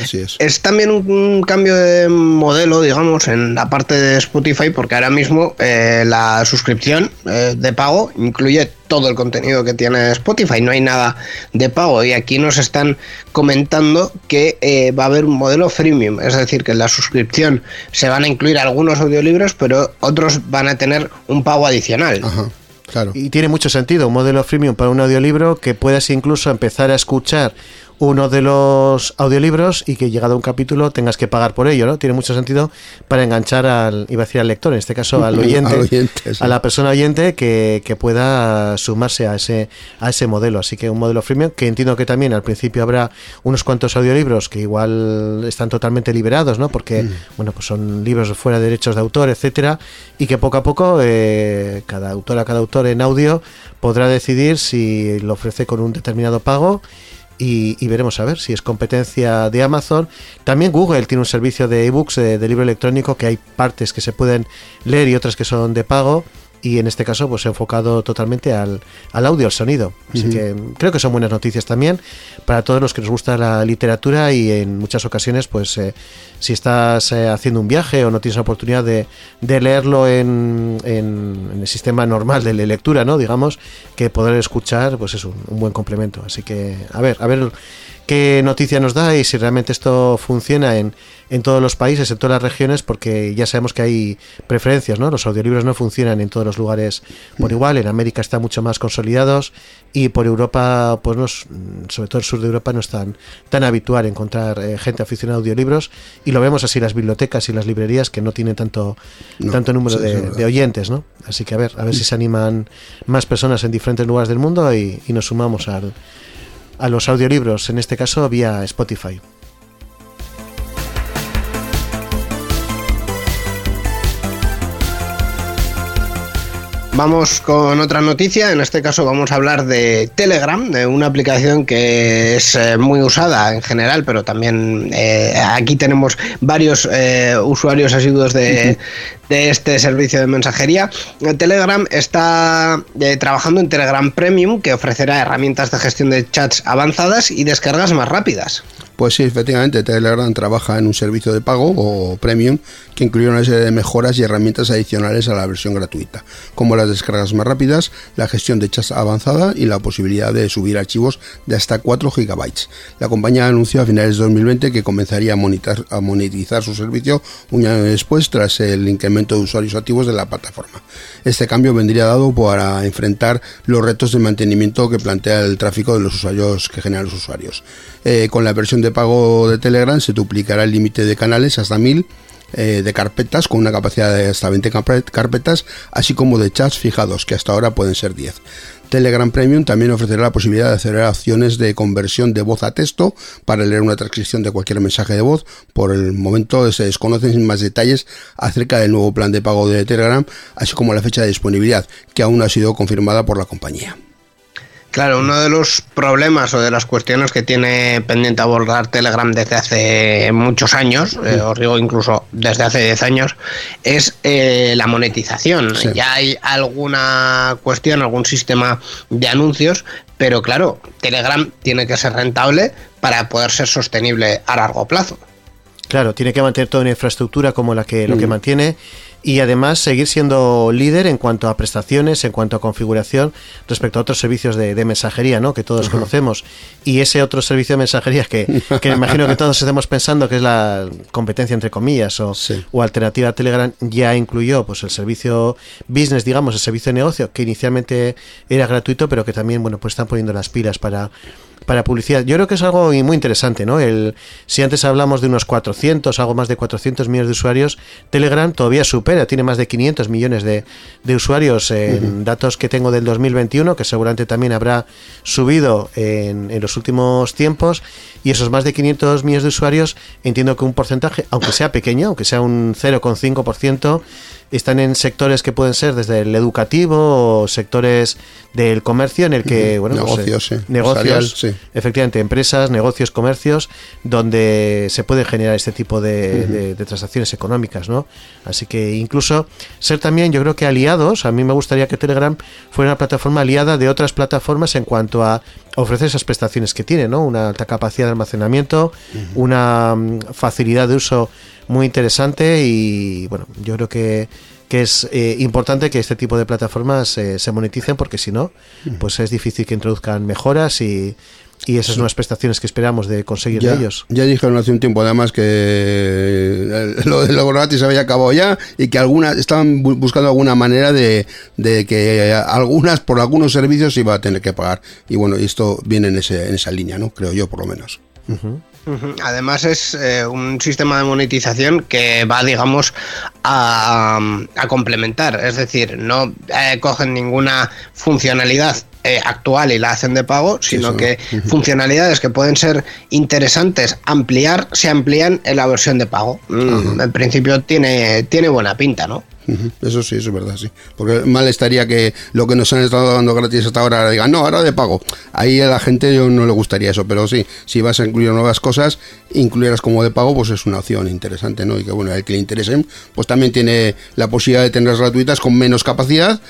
Así es. Es también un, un cambio de modelo, digamos, en la parte de Spotify, porque ahora mismo eh, la suscripción eh, de pago incluye todo el contenido que tiene Spotify, no hay nada de pago. Y aquí nos están comentando que eh, va a haber un modelo freemium, es decir, que en la suscripción se van a incluir algunos audiolibros, pero otros van a tener un pago adicional. Ajá, claro. Y tiene mucho sentido un modelo freemium para un audiolibro que puedas incluso empezar a escuchar uno de los audiolibros y que llegado a un capítulo tengas que pagar por ello, ¿no? Tiene mucho sentido para enganchar al, iba a decir al lector, en este caso al oyente, Al oyente, sí. a la persona oyente que, que pueda sumarse a ese, a ese modelo. Así que un modelo freemium que entiendo que también al principio habrá unos cuantos audiolibros que igual están totalmente liberados, ¿no? Porque, bueno, pues son libros fuera de derechos de autor, etcétera, y que poco a poco eh, cada autora, cada autor en audio podrá decidir si lo ofrece con un determinado pago y, y veremos a ver si es competencia de Amazon. También Google tiene un servicio de ebooks, de, de libro electrónico, que hay partes que se pueden leer y otras que son de pago. Y en este caso, pues enfocado totalmente al, al audio, al sonido. Así que mm, creo que son buenas noticias también para todos los que nos gusta la literatura y en muchas ocasiones, pues eh, si estás eh, haciendo un viaje o no tienes la oportunidad de, de leerlo en, en- el sistema normal de lectura, ¿no? Digamos, que poder escuchar, pues es un, un buen complemento. Así que, a ver, a ver qué noticia nos da y si realmente esto funciona en, en todos los países, en todas las regiones, porque ya sabemos que hay preferencias, ¿no? Los audiolibros no funcionan en todos los lugares por igual. En América están mucho más consolidados y por Europa, pues no, sobre todo el sur de Europa, no es tan, tan habitual encontrar eh, gente aficionada a audiolibros y lo vemos así las bibliotecas y las librerías que no tienen tanto, No, tanto número sí, de, oyentes, ¿no? Así que a ver, a ver si se animan más personas en diferentes lugares del mundo y, y nos sumamos al, a los audiolibros, en este caso vía Spotify. Vamos con otra noticia, en este caso vamos a hablar de Telegram, de una aplicación que es eh, muy usada en general, pero también eh, aquí tenemos varios eh, usuarios asiduos de, de este servicio de mensajería. Telegram está eh, trabajando en Telegram Premium, que ofrecerá herramientas de gestión de chats avanzadas y descargas más rápidas. Pues sí, efectivamente, Telegram trabaja en un servicio de pago o premium que incluye una serie de mejoras y herramientas adicionales a la versión gratuita, como las descargas más rápidas, la gestión de chats avanzada y la posibilidad de subir archivos de hasta 4 GB. La compañía anunció a finales de 2020 que comenzaría a monetizar, a monetizar su servicio un año después tras el incremento de usuarios activos de la plataforma. Este cambio vendría dado para enfrentar los retos de mantenimiento que plantea el tráfico de los usuarios que generan los usuarios. Eh, con la versión de pago de Telegram se duplicará el límite de canales hasta 1000 eh, de carpetas con una capacidad de hasta 20 carpe- carpetas, así como de chats fijados, que hasta ahora pueden ser 10. Telegram Premium también ofrecerá la posibilidad de hacer acciones de conversión de voz a texto para leer una transcripción de cualquier mensaje de voz. Por el momento se desconocen más detalles acerca del nuevo plan de pago de Telegram, así como la fecha de disponibilidad, que aún no ha sido confirmada por la compañía. Claro, uno de los problemas o de las cuestiones que tiene pendiente abordar Telegram desde hace muchos años, eh, os digo incluso desde hace 10 años, es eh, la monetización. Sí. Ya hay alguna cuestión, algún sistema de anuncios, pero claro, Telegram tiene que ser rentable para poder ser sostenible a largo plazo. Claro, tiene que mantener toda una infraestructura como la que lo que mantiene y además seguir siendo líder en cuanto a prestaciones, en cuanto a configuración respecto a otros servicios de, de mensajería, ¿no? Que todos conocemos. Y ese otro servicio de mensajería que, que me imagino que todos estemos pensando que es la competencia entre comillas o, Sí. o alternativa a Telegram ya incluyó pues el servicio business, digamos, el servicio de negocio que inicialmente era gratuito, pero que también bueno pues están poniendo las pilas para para publicidad. Yo creo que es algo muy interesante, ¿no? El, si antes hablamos de unos 400, algo más de 400 millones de usuarios, Telegram todavía supera, tiene más de 500 millones de, de usuarios en datos que tengo del 2021, que seguramente también habrá subido en, en los últimos tiempos. Y esos más de 500 millones de usuarios, entiendo que un porcentaje, aunque sea pequeño, aunque sea un 0,5%, están en sectores que pueden ser desde el educativo o sectores del comercio en el que, bueno, pues, Negocios, eh, sí. negocios, Empresarial, sí. efectivamente, empresas, negocios, comercios, donde se puede generar este tipo de, de- de transacciones económicas, ¿no? Así que incluso ser también, yo creo que aliados, a mí me gustaría que Telegram fuera una plataforma aliada de otras plataformas en cuanto a ofrecer esas prestaciones que tiene, ¿no? Una alta capacidad de almacenamiento, una mm, facilidad de uso muy interesante y, bueno, yo creo que que es eh, importante que este tipo de plataformas eh, se moneticen porque si no, pues es difícil que introduzcan mejoras y, y esas nuevas prestaciones que esperamos de conseguir Ya, de ellos. ya dijeron hace un tiempo además que eh, lo de lo gratis había acabado ya y que algunas estaban bu- buscando alguna manera de, de que algunas por algunos servicios iba a tener que pagar y bueno esto viene en, ese, en esa línea no creo yo por lo menos Ujú. Además es eh, un sistema de monetización que va, digamos, a, a complementar. Es decir, no eh, cogen ninguna funcionalidad eh, actual y la hacen de pago, sino Eso. que funcionalidades que pueden ser interesantes ampliar, se amplían en la versión de pago. Mm, en principio tiene, tiene buena pinta, ¿no? Eso sí, eso es verdad, sí. Porque mal estaría que lo que nos han estado dando gratis hasta ahora digan, no, ahora de pago. Ahí a la gente yo no le gustaría eso, pero sí, si vas a incluir nuevas cosas, incluirlas como de pago, pues es una opción interesante, ¿no? Y que bueno, al que le interesen, pues también tiene la posibilidad de tenerlas gratuitas con menos capacidad,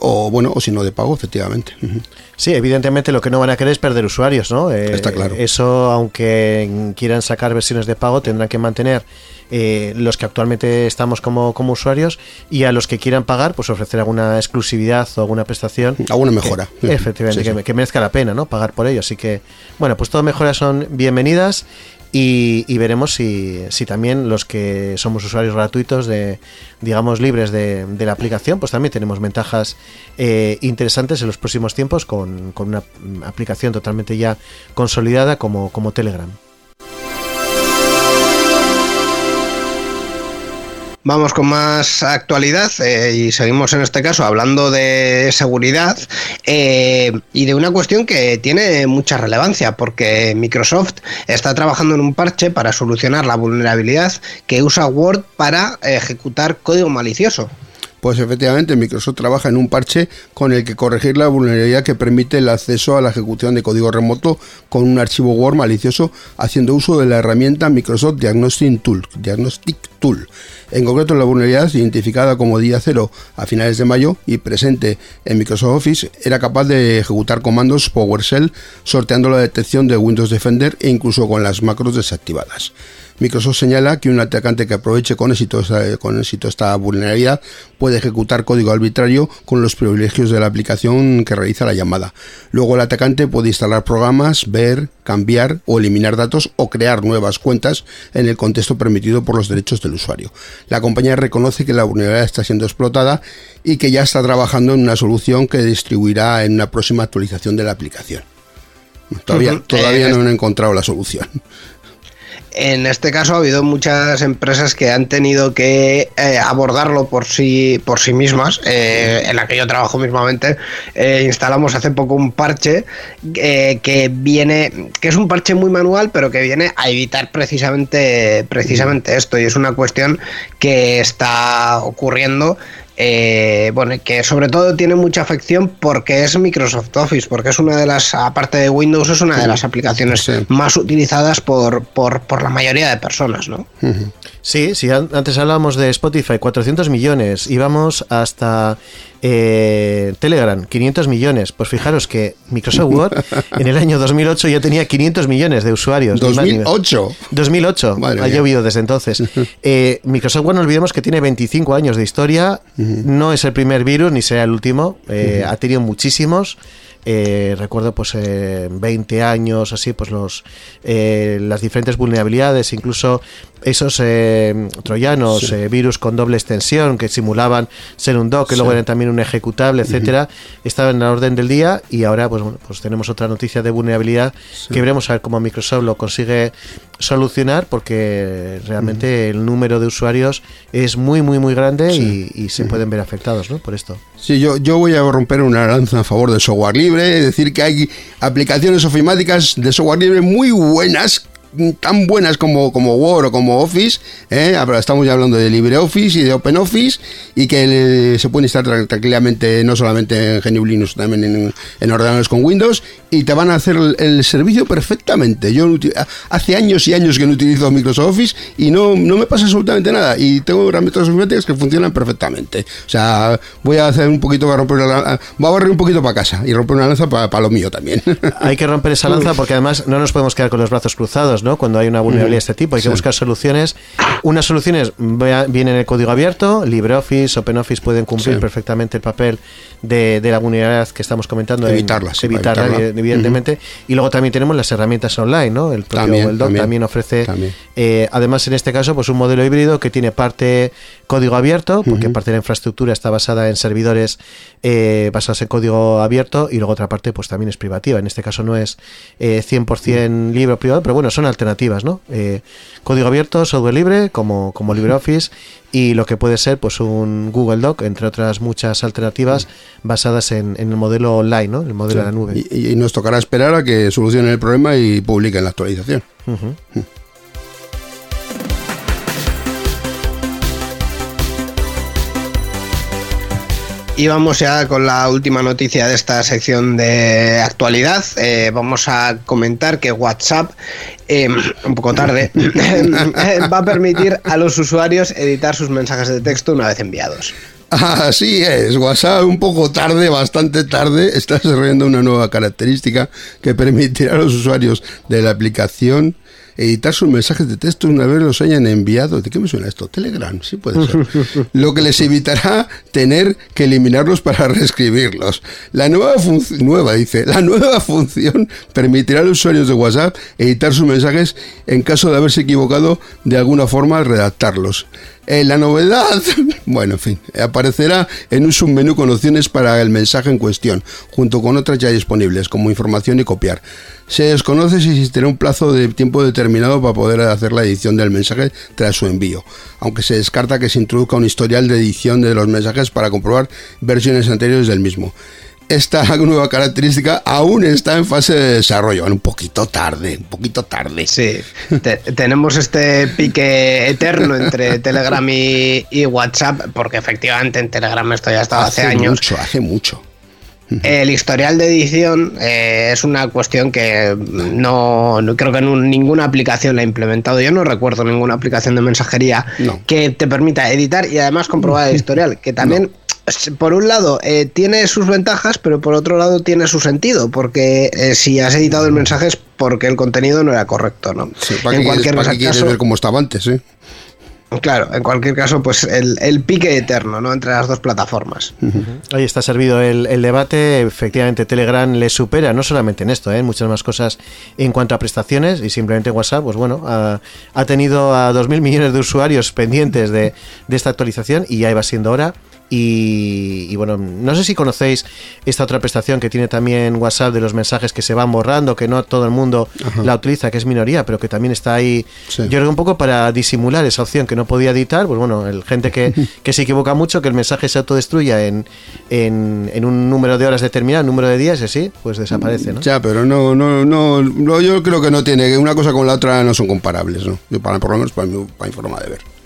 o bueno, o si no de pago, efectivamente. Sí, evidentemente lo que no van a querer es perder usuarios, ¿no? Eh, Está claro. Eso, aunque quieran sacar versiones de pago, tendrán que mantener eh, los que actualmente estamos como, como usuarios y a los que quieran pagar, pues ofrecer alguna exclusividad o alguna prestación. Alguna mejora. que- efectivamente, Sí, sí. Que, que merezca la pena, ¿no? Pagar por ello. Así que, bueno, pues todas mejoras son bienvenidas. Y, veremos si, si también los que somos usuarios gratuitos de digamos libres de, de la aplicación pues también tenemos ventajas eh, interesantes en los próximos tiempos con, con una aplicación totalmente ya consolidada como, como Telegram Vamos con más actualidad eh, y seguimos en este caso hablando de seguridad eh, y de una cuestión que tiene mucha relevancia porque Microsoft está trabajando en un parche para solucionar la vulnerabilidad que usa Word para ejecutar código malicioso. Pues efectivamente, Microsoft trabaja en un parche con el que corregir la vulnerabilidad que permite el acceso a la ejecución de código remoto con un archivo Word malicioso haciendo uso de la herramienta Microsoft Diagnostic Tool. Diagnostic Tool. En concreto, la vulnerabilidad, identificada como día cero a finales de mayo y presente en Microsoft Office, era capaz de ejecutar comandos PowerShell sorteando la detección de Windows Defender e incluso con las macros desactivadas. Microsoft señala que un atacante que aproveche con éxito, esta- con éxito esta vulnerabilidad puede ejecutar código arbitrario con los privilegios de la aplicación que realiza la llamada. Luego el atacante puede instalar programas, ver, cambiar o eliminar datos o crear nuevas cuentas en el contexto permitido por los derechos del usuario. La compañía reconoce que la vulnerabilidad está siendo explotada y que ya está trabajando en una solución que distribuirá en una próxima actualización de la aplicación. Todavía, Eh, no han encontrado la solución. En este caso ha habido muchas empresas que han tenido que eh, abordarlo por sí, por sí mismas. eh, en la que yo trabajo mismamente, eh, instalamos hace poco un parche que viene, que es un parche muy manual, pero que viene a evitar precisamente, precisamente esto. Y es una cuestión que está ocurriendo. Eh, bueno, que sobre todo tiene mucha afección porque es Microsoft Office, porque es una de las, aparte de Windows, es una de las aplicaciones Sí. más utilizadas por, por, por la mayoría de personas, ¿no? Sí, sí, an- antes hablábamos de Spotify, 400 millones, íbamos hasta eh, Telegram, 500 millones. Pues fijaros que Microsoft Word en el año 2008 ya tenía 500 millones de usuarios. ni más ni menos. 2008. 2008, Madre ha mía. llovido desde entonces. Eh, Microsoft Word, no olvidemos que tiene 25 años de historia, no es el primer virus ni será el último, eh, ha tenido muchísimos. Eh, recuerdo pues eh, 20 años así pues los eh, las diferentes vulnerabilidades incluso esos eh, troyanos Sí. eh, virus con doble extensión que simulaban ser un doc que luego eran también un ejecutable etcétera estaban en la orden del día y ahora pues bueno pues tenemos otra noticia de vulnerabilidad que veremos a ver cómo Microsoft lo consigue solucionar porque realmente el número de usuarios es muy muy muy grande y, y se pueden ver afectados ¿no? por esto. Sí, yo, yo voy a romper una lanza a favor del software libre, es decir, que hay aplicaciones ofimáticas de software libre muy buenas, tan buenas como, como Word o como Office, ¿eh? Ahora estamos ya hablando de LibreOffice y de OpenOffice, y que se pueden instalar tra- tranquilamente, no solamente en GNU Linux, también en, en ordenadores con Windows, y te van a hacer el, servicio perfectamente. Yo hace años y años que no utilizo Microsoft Office y no, no me pasa absolutamente nada, y tengo herramientas ofimáticas que funcionan perfectamente. O sea, voy a hacer un poquito, voy a romper una voy a barrer un poquito para casa y romper una lanza para lo mío también. hay que romper esa lanza porque además no nos podemos quedar con los brazos cruzados ¿no? Cuando hay una vulnerabilidad de este tipo, hay que Sí. buscar soluciones. Unas soluciones vienen en el código abierto, LibreOffice, OpenOffice pueden cumplir Sí. perfectamente el papel de, de la vulnerabilidad que estamos comentando. en- Evitarla, sí, evitarla, evitarla. evidentemente. Y luego también tenemos las herramientas online, ¿no? El propio También, Google Doc también. también, ofrece, También. eh, además en este caso, pues un modelo híbrido que tiene parte código abierto, porque parte de la infraestructura está basada en servidores eh, basados en código abierto y luego otra parte pues también es privativa. En este caso no es eh, 100% libre o privado, pero bueno, son alternativas, ¿no? Eh, código abierto, software libre, como, como LibreOffice y lo que puede ser pues un Google Doc, entre otras muchas alternativas basadas en, en el modelo online, ¿no? El modelo de la nube. Y, y nos tocará esperar a que solucionen el problema y publiquen la actualización. Ujú. Y vamos ya con la última noticia de esta sección de actualidad. Eh, vamos a comentar que WhatsApp, eh, un poco tarde, va a permitir a los usuarios editar sus mensajes de texto una vez enviados. Así es, WhatsApp un poco tarde, bastante tarde, está desarrollando una nueva característica que permitirá a los usuarios de la aplicación editar sus mensajes de texto una vez los hayan enviado. ¿De qué me suena esto? Telegram, sí puede ser. Lo que les evitará tener que eliminarlos para reescribirlos. La nueva función, nueva dice, la nueva función permitirá a los usuarios de WhatsApp editar sus mensajes en caso de haberse equivocado de alguna forma al redactarlos. Eh, la novedad, bueno, en fin, aparecerá en un submenú con opciones para el mensaje en cuestión, junto con otras ya disponibles, como información y copiar. Se desconoce si existirá un plazo de tiempo determinado para poder hacer la edición del mensaje tras su envío, aunque se descarta que se introduzca un historial de edición de los mensajes para comprobar versiones anteriores del mismo. Esta nueva característica aún está en fase de desarrollo, un poquito tarde, un poquito tarde. Sí, te- tenemos este pique eterno entre Telegram y, y WhatsApp, porque efectivamente en Telegram esto ya estaba hace, años. mucho, hace mucho. El historial de edición eh, es una cuestión que no, no creo que en ninguna aplicación la ha implementado. Yo no recuerdo ninguna aplicación de mensajería No. que te permita editar y además comprobar el historial, que también... Por un lado, eh, tiene sus ventajas, pero por otro lado tiene su sentido, porque eh, si has editado el mensaje es porque el contenido no era correcto, ¿no? Sí, ¿Para qué quieres, para qué quieres ver cómo estaba antes? eh? Claro, en cualquier caso, pues el, el pique eterno, ¿no? Entre las dos plataformas. Ahí está servido el, el debate. Efectivamente, Telegram le supera, no solamente en esto, ¿eh? en muchas más cosas en cuanto a prestaciones. Y simplemente WhatsApp, pues bueno, ha, ha tenido a 2.000 millones de usuarios pendientes de, de esta actualización y ya iba siendo hora. Y, y bueno, no sé si conocéis esta otra prestación que tiene también WhatsApp de los mensajes que se van borrando, que no todo el mundo la utiliza, que es minoría, pero que también está ahí. Sí. Yo creo que un poco para disimular esa opción que no podía editar, pues bueno, el gente que, que se equivoca mucho, que el mensaje se autodestruya en, en, en un número de horas determinado, un número de días, y así, pues desaparece, ¿no? Ya, pero no, no, no, no, yo creo que no tiene, que una cosa con la otra no son comparables, ¿no? Yo para, por lo menos para mi, para mi forma de ver.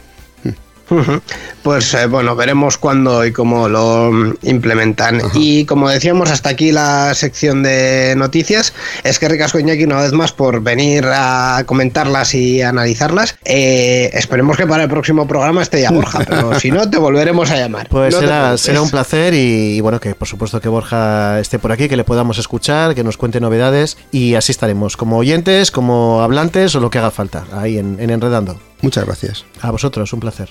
Pues eh, bueno, veremos cuándo y cómo lo implementan. Y como decíamos, hasta aquí la sección de noticias. Es que ricasco Iñaki una vez más por venir a comentarlas y analizarlas. Eh, esperemos que para el próximo programa esté ya Borja, pero si no, te volveremos a llamar. Pues No será, será un placer y, y bueno, que por supuesto que Borja esté por aquí, que le podamos escuchar, que nos cuente novedades y así estaremos, como oyentes, como hablantes o lo que haga falta, ahí en, en Enredando. Muchas gracias. A vosotros, un placer.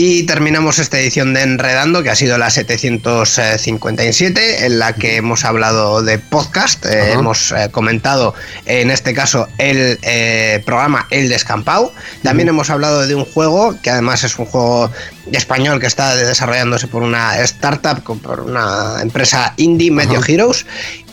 Y terminamos esta edición de Enredando, que ha sido la 757, en la que hemos hablado de podcast. eh, hemos eh, comentado, en este caso, el eh, programa El Descampado. También hemos hablado de un juego, que además es un juego español que está desarrollándose por una startup, por una empresa indie, Meteor Heroes.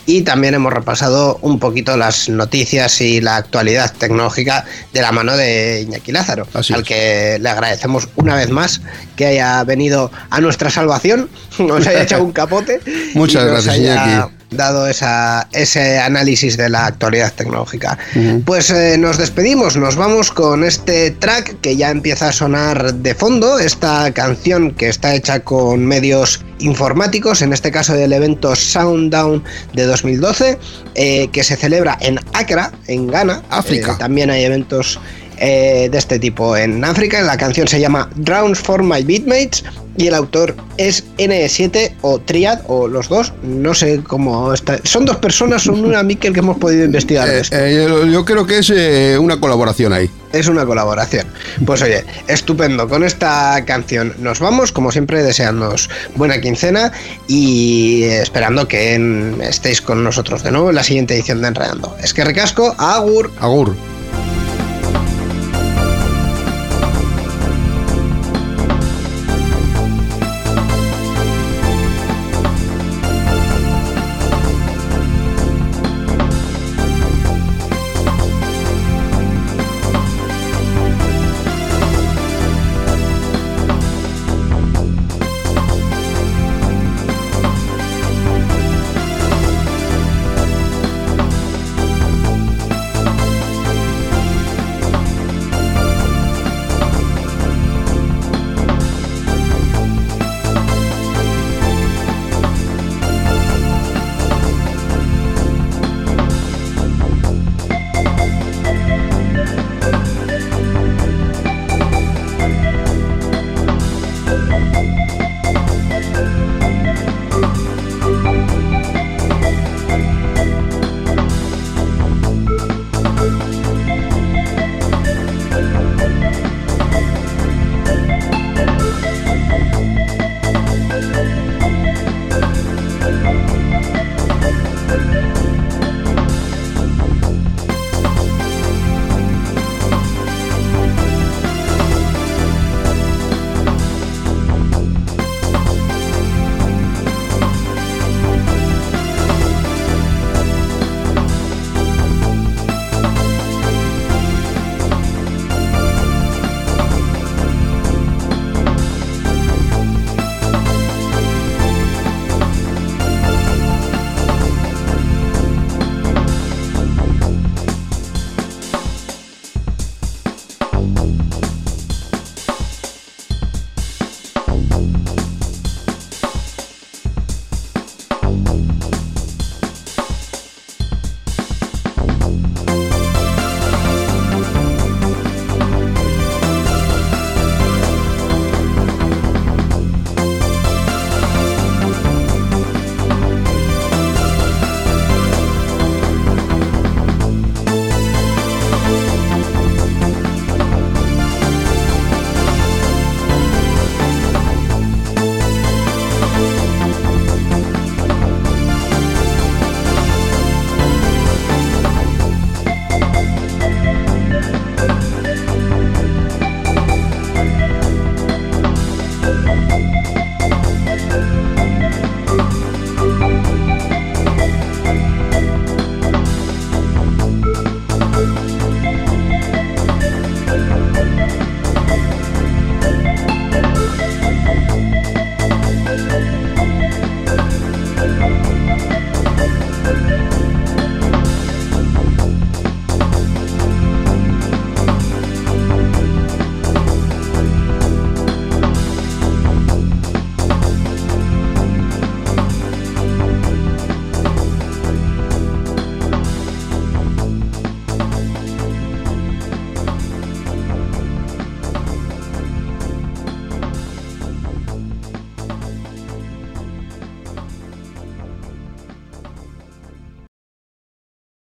Y también hemos repasado un poquito las noticias y la actualidad tecnológica de la mano de Iñaki Lázaro, Así al es. que le agradecemos una vez más que haya venido a nuestra salvación, nos haya echado un capote. Muchas gracias, haya Iñaki. Dado esa, ese análisis de la actualidad tecnológica. Pues eh, nos despedimos, nos vamos con este track que ya empieza a sonar de fondo, esta canción que está hecha con medios informáticos, en este caso del evento Sounddown de 2012, eh, que se celebra en Accra, en Ghana. África. Eh, también hay eventos eh, de este tipo en África. La canción se llama Drowns for My Beatmates y el autor es N7 o Triad o los dos. No sé cómo está. Son dos personas, son una Mikel que hemos podido investigar. Eh, esto. eh, yo, yo creo que es eh, una colaboración ahí. Es una colaboración. Pues oye, estupendo. Con esta canción nos vamos, como siempre, deseándoos buena quincena y esperando que en- estéis con nosotros de nuevo en la siguiente edición de Enredando. Es que recasco, agur. Agur.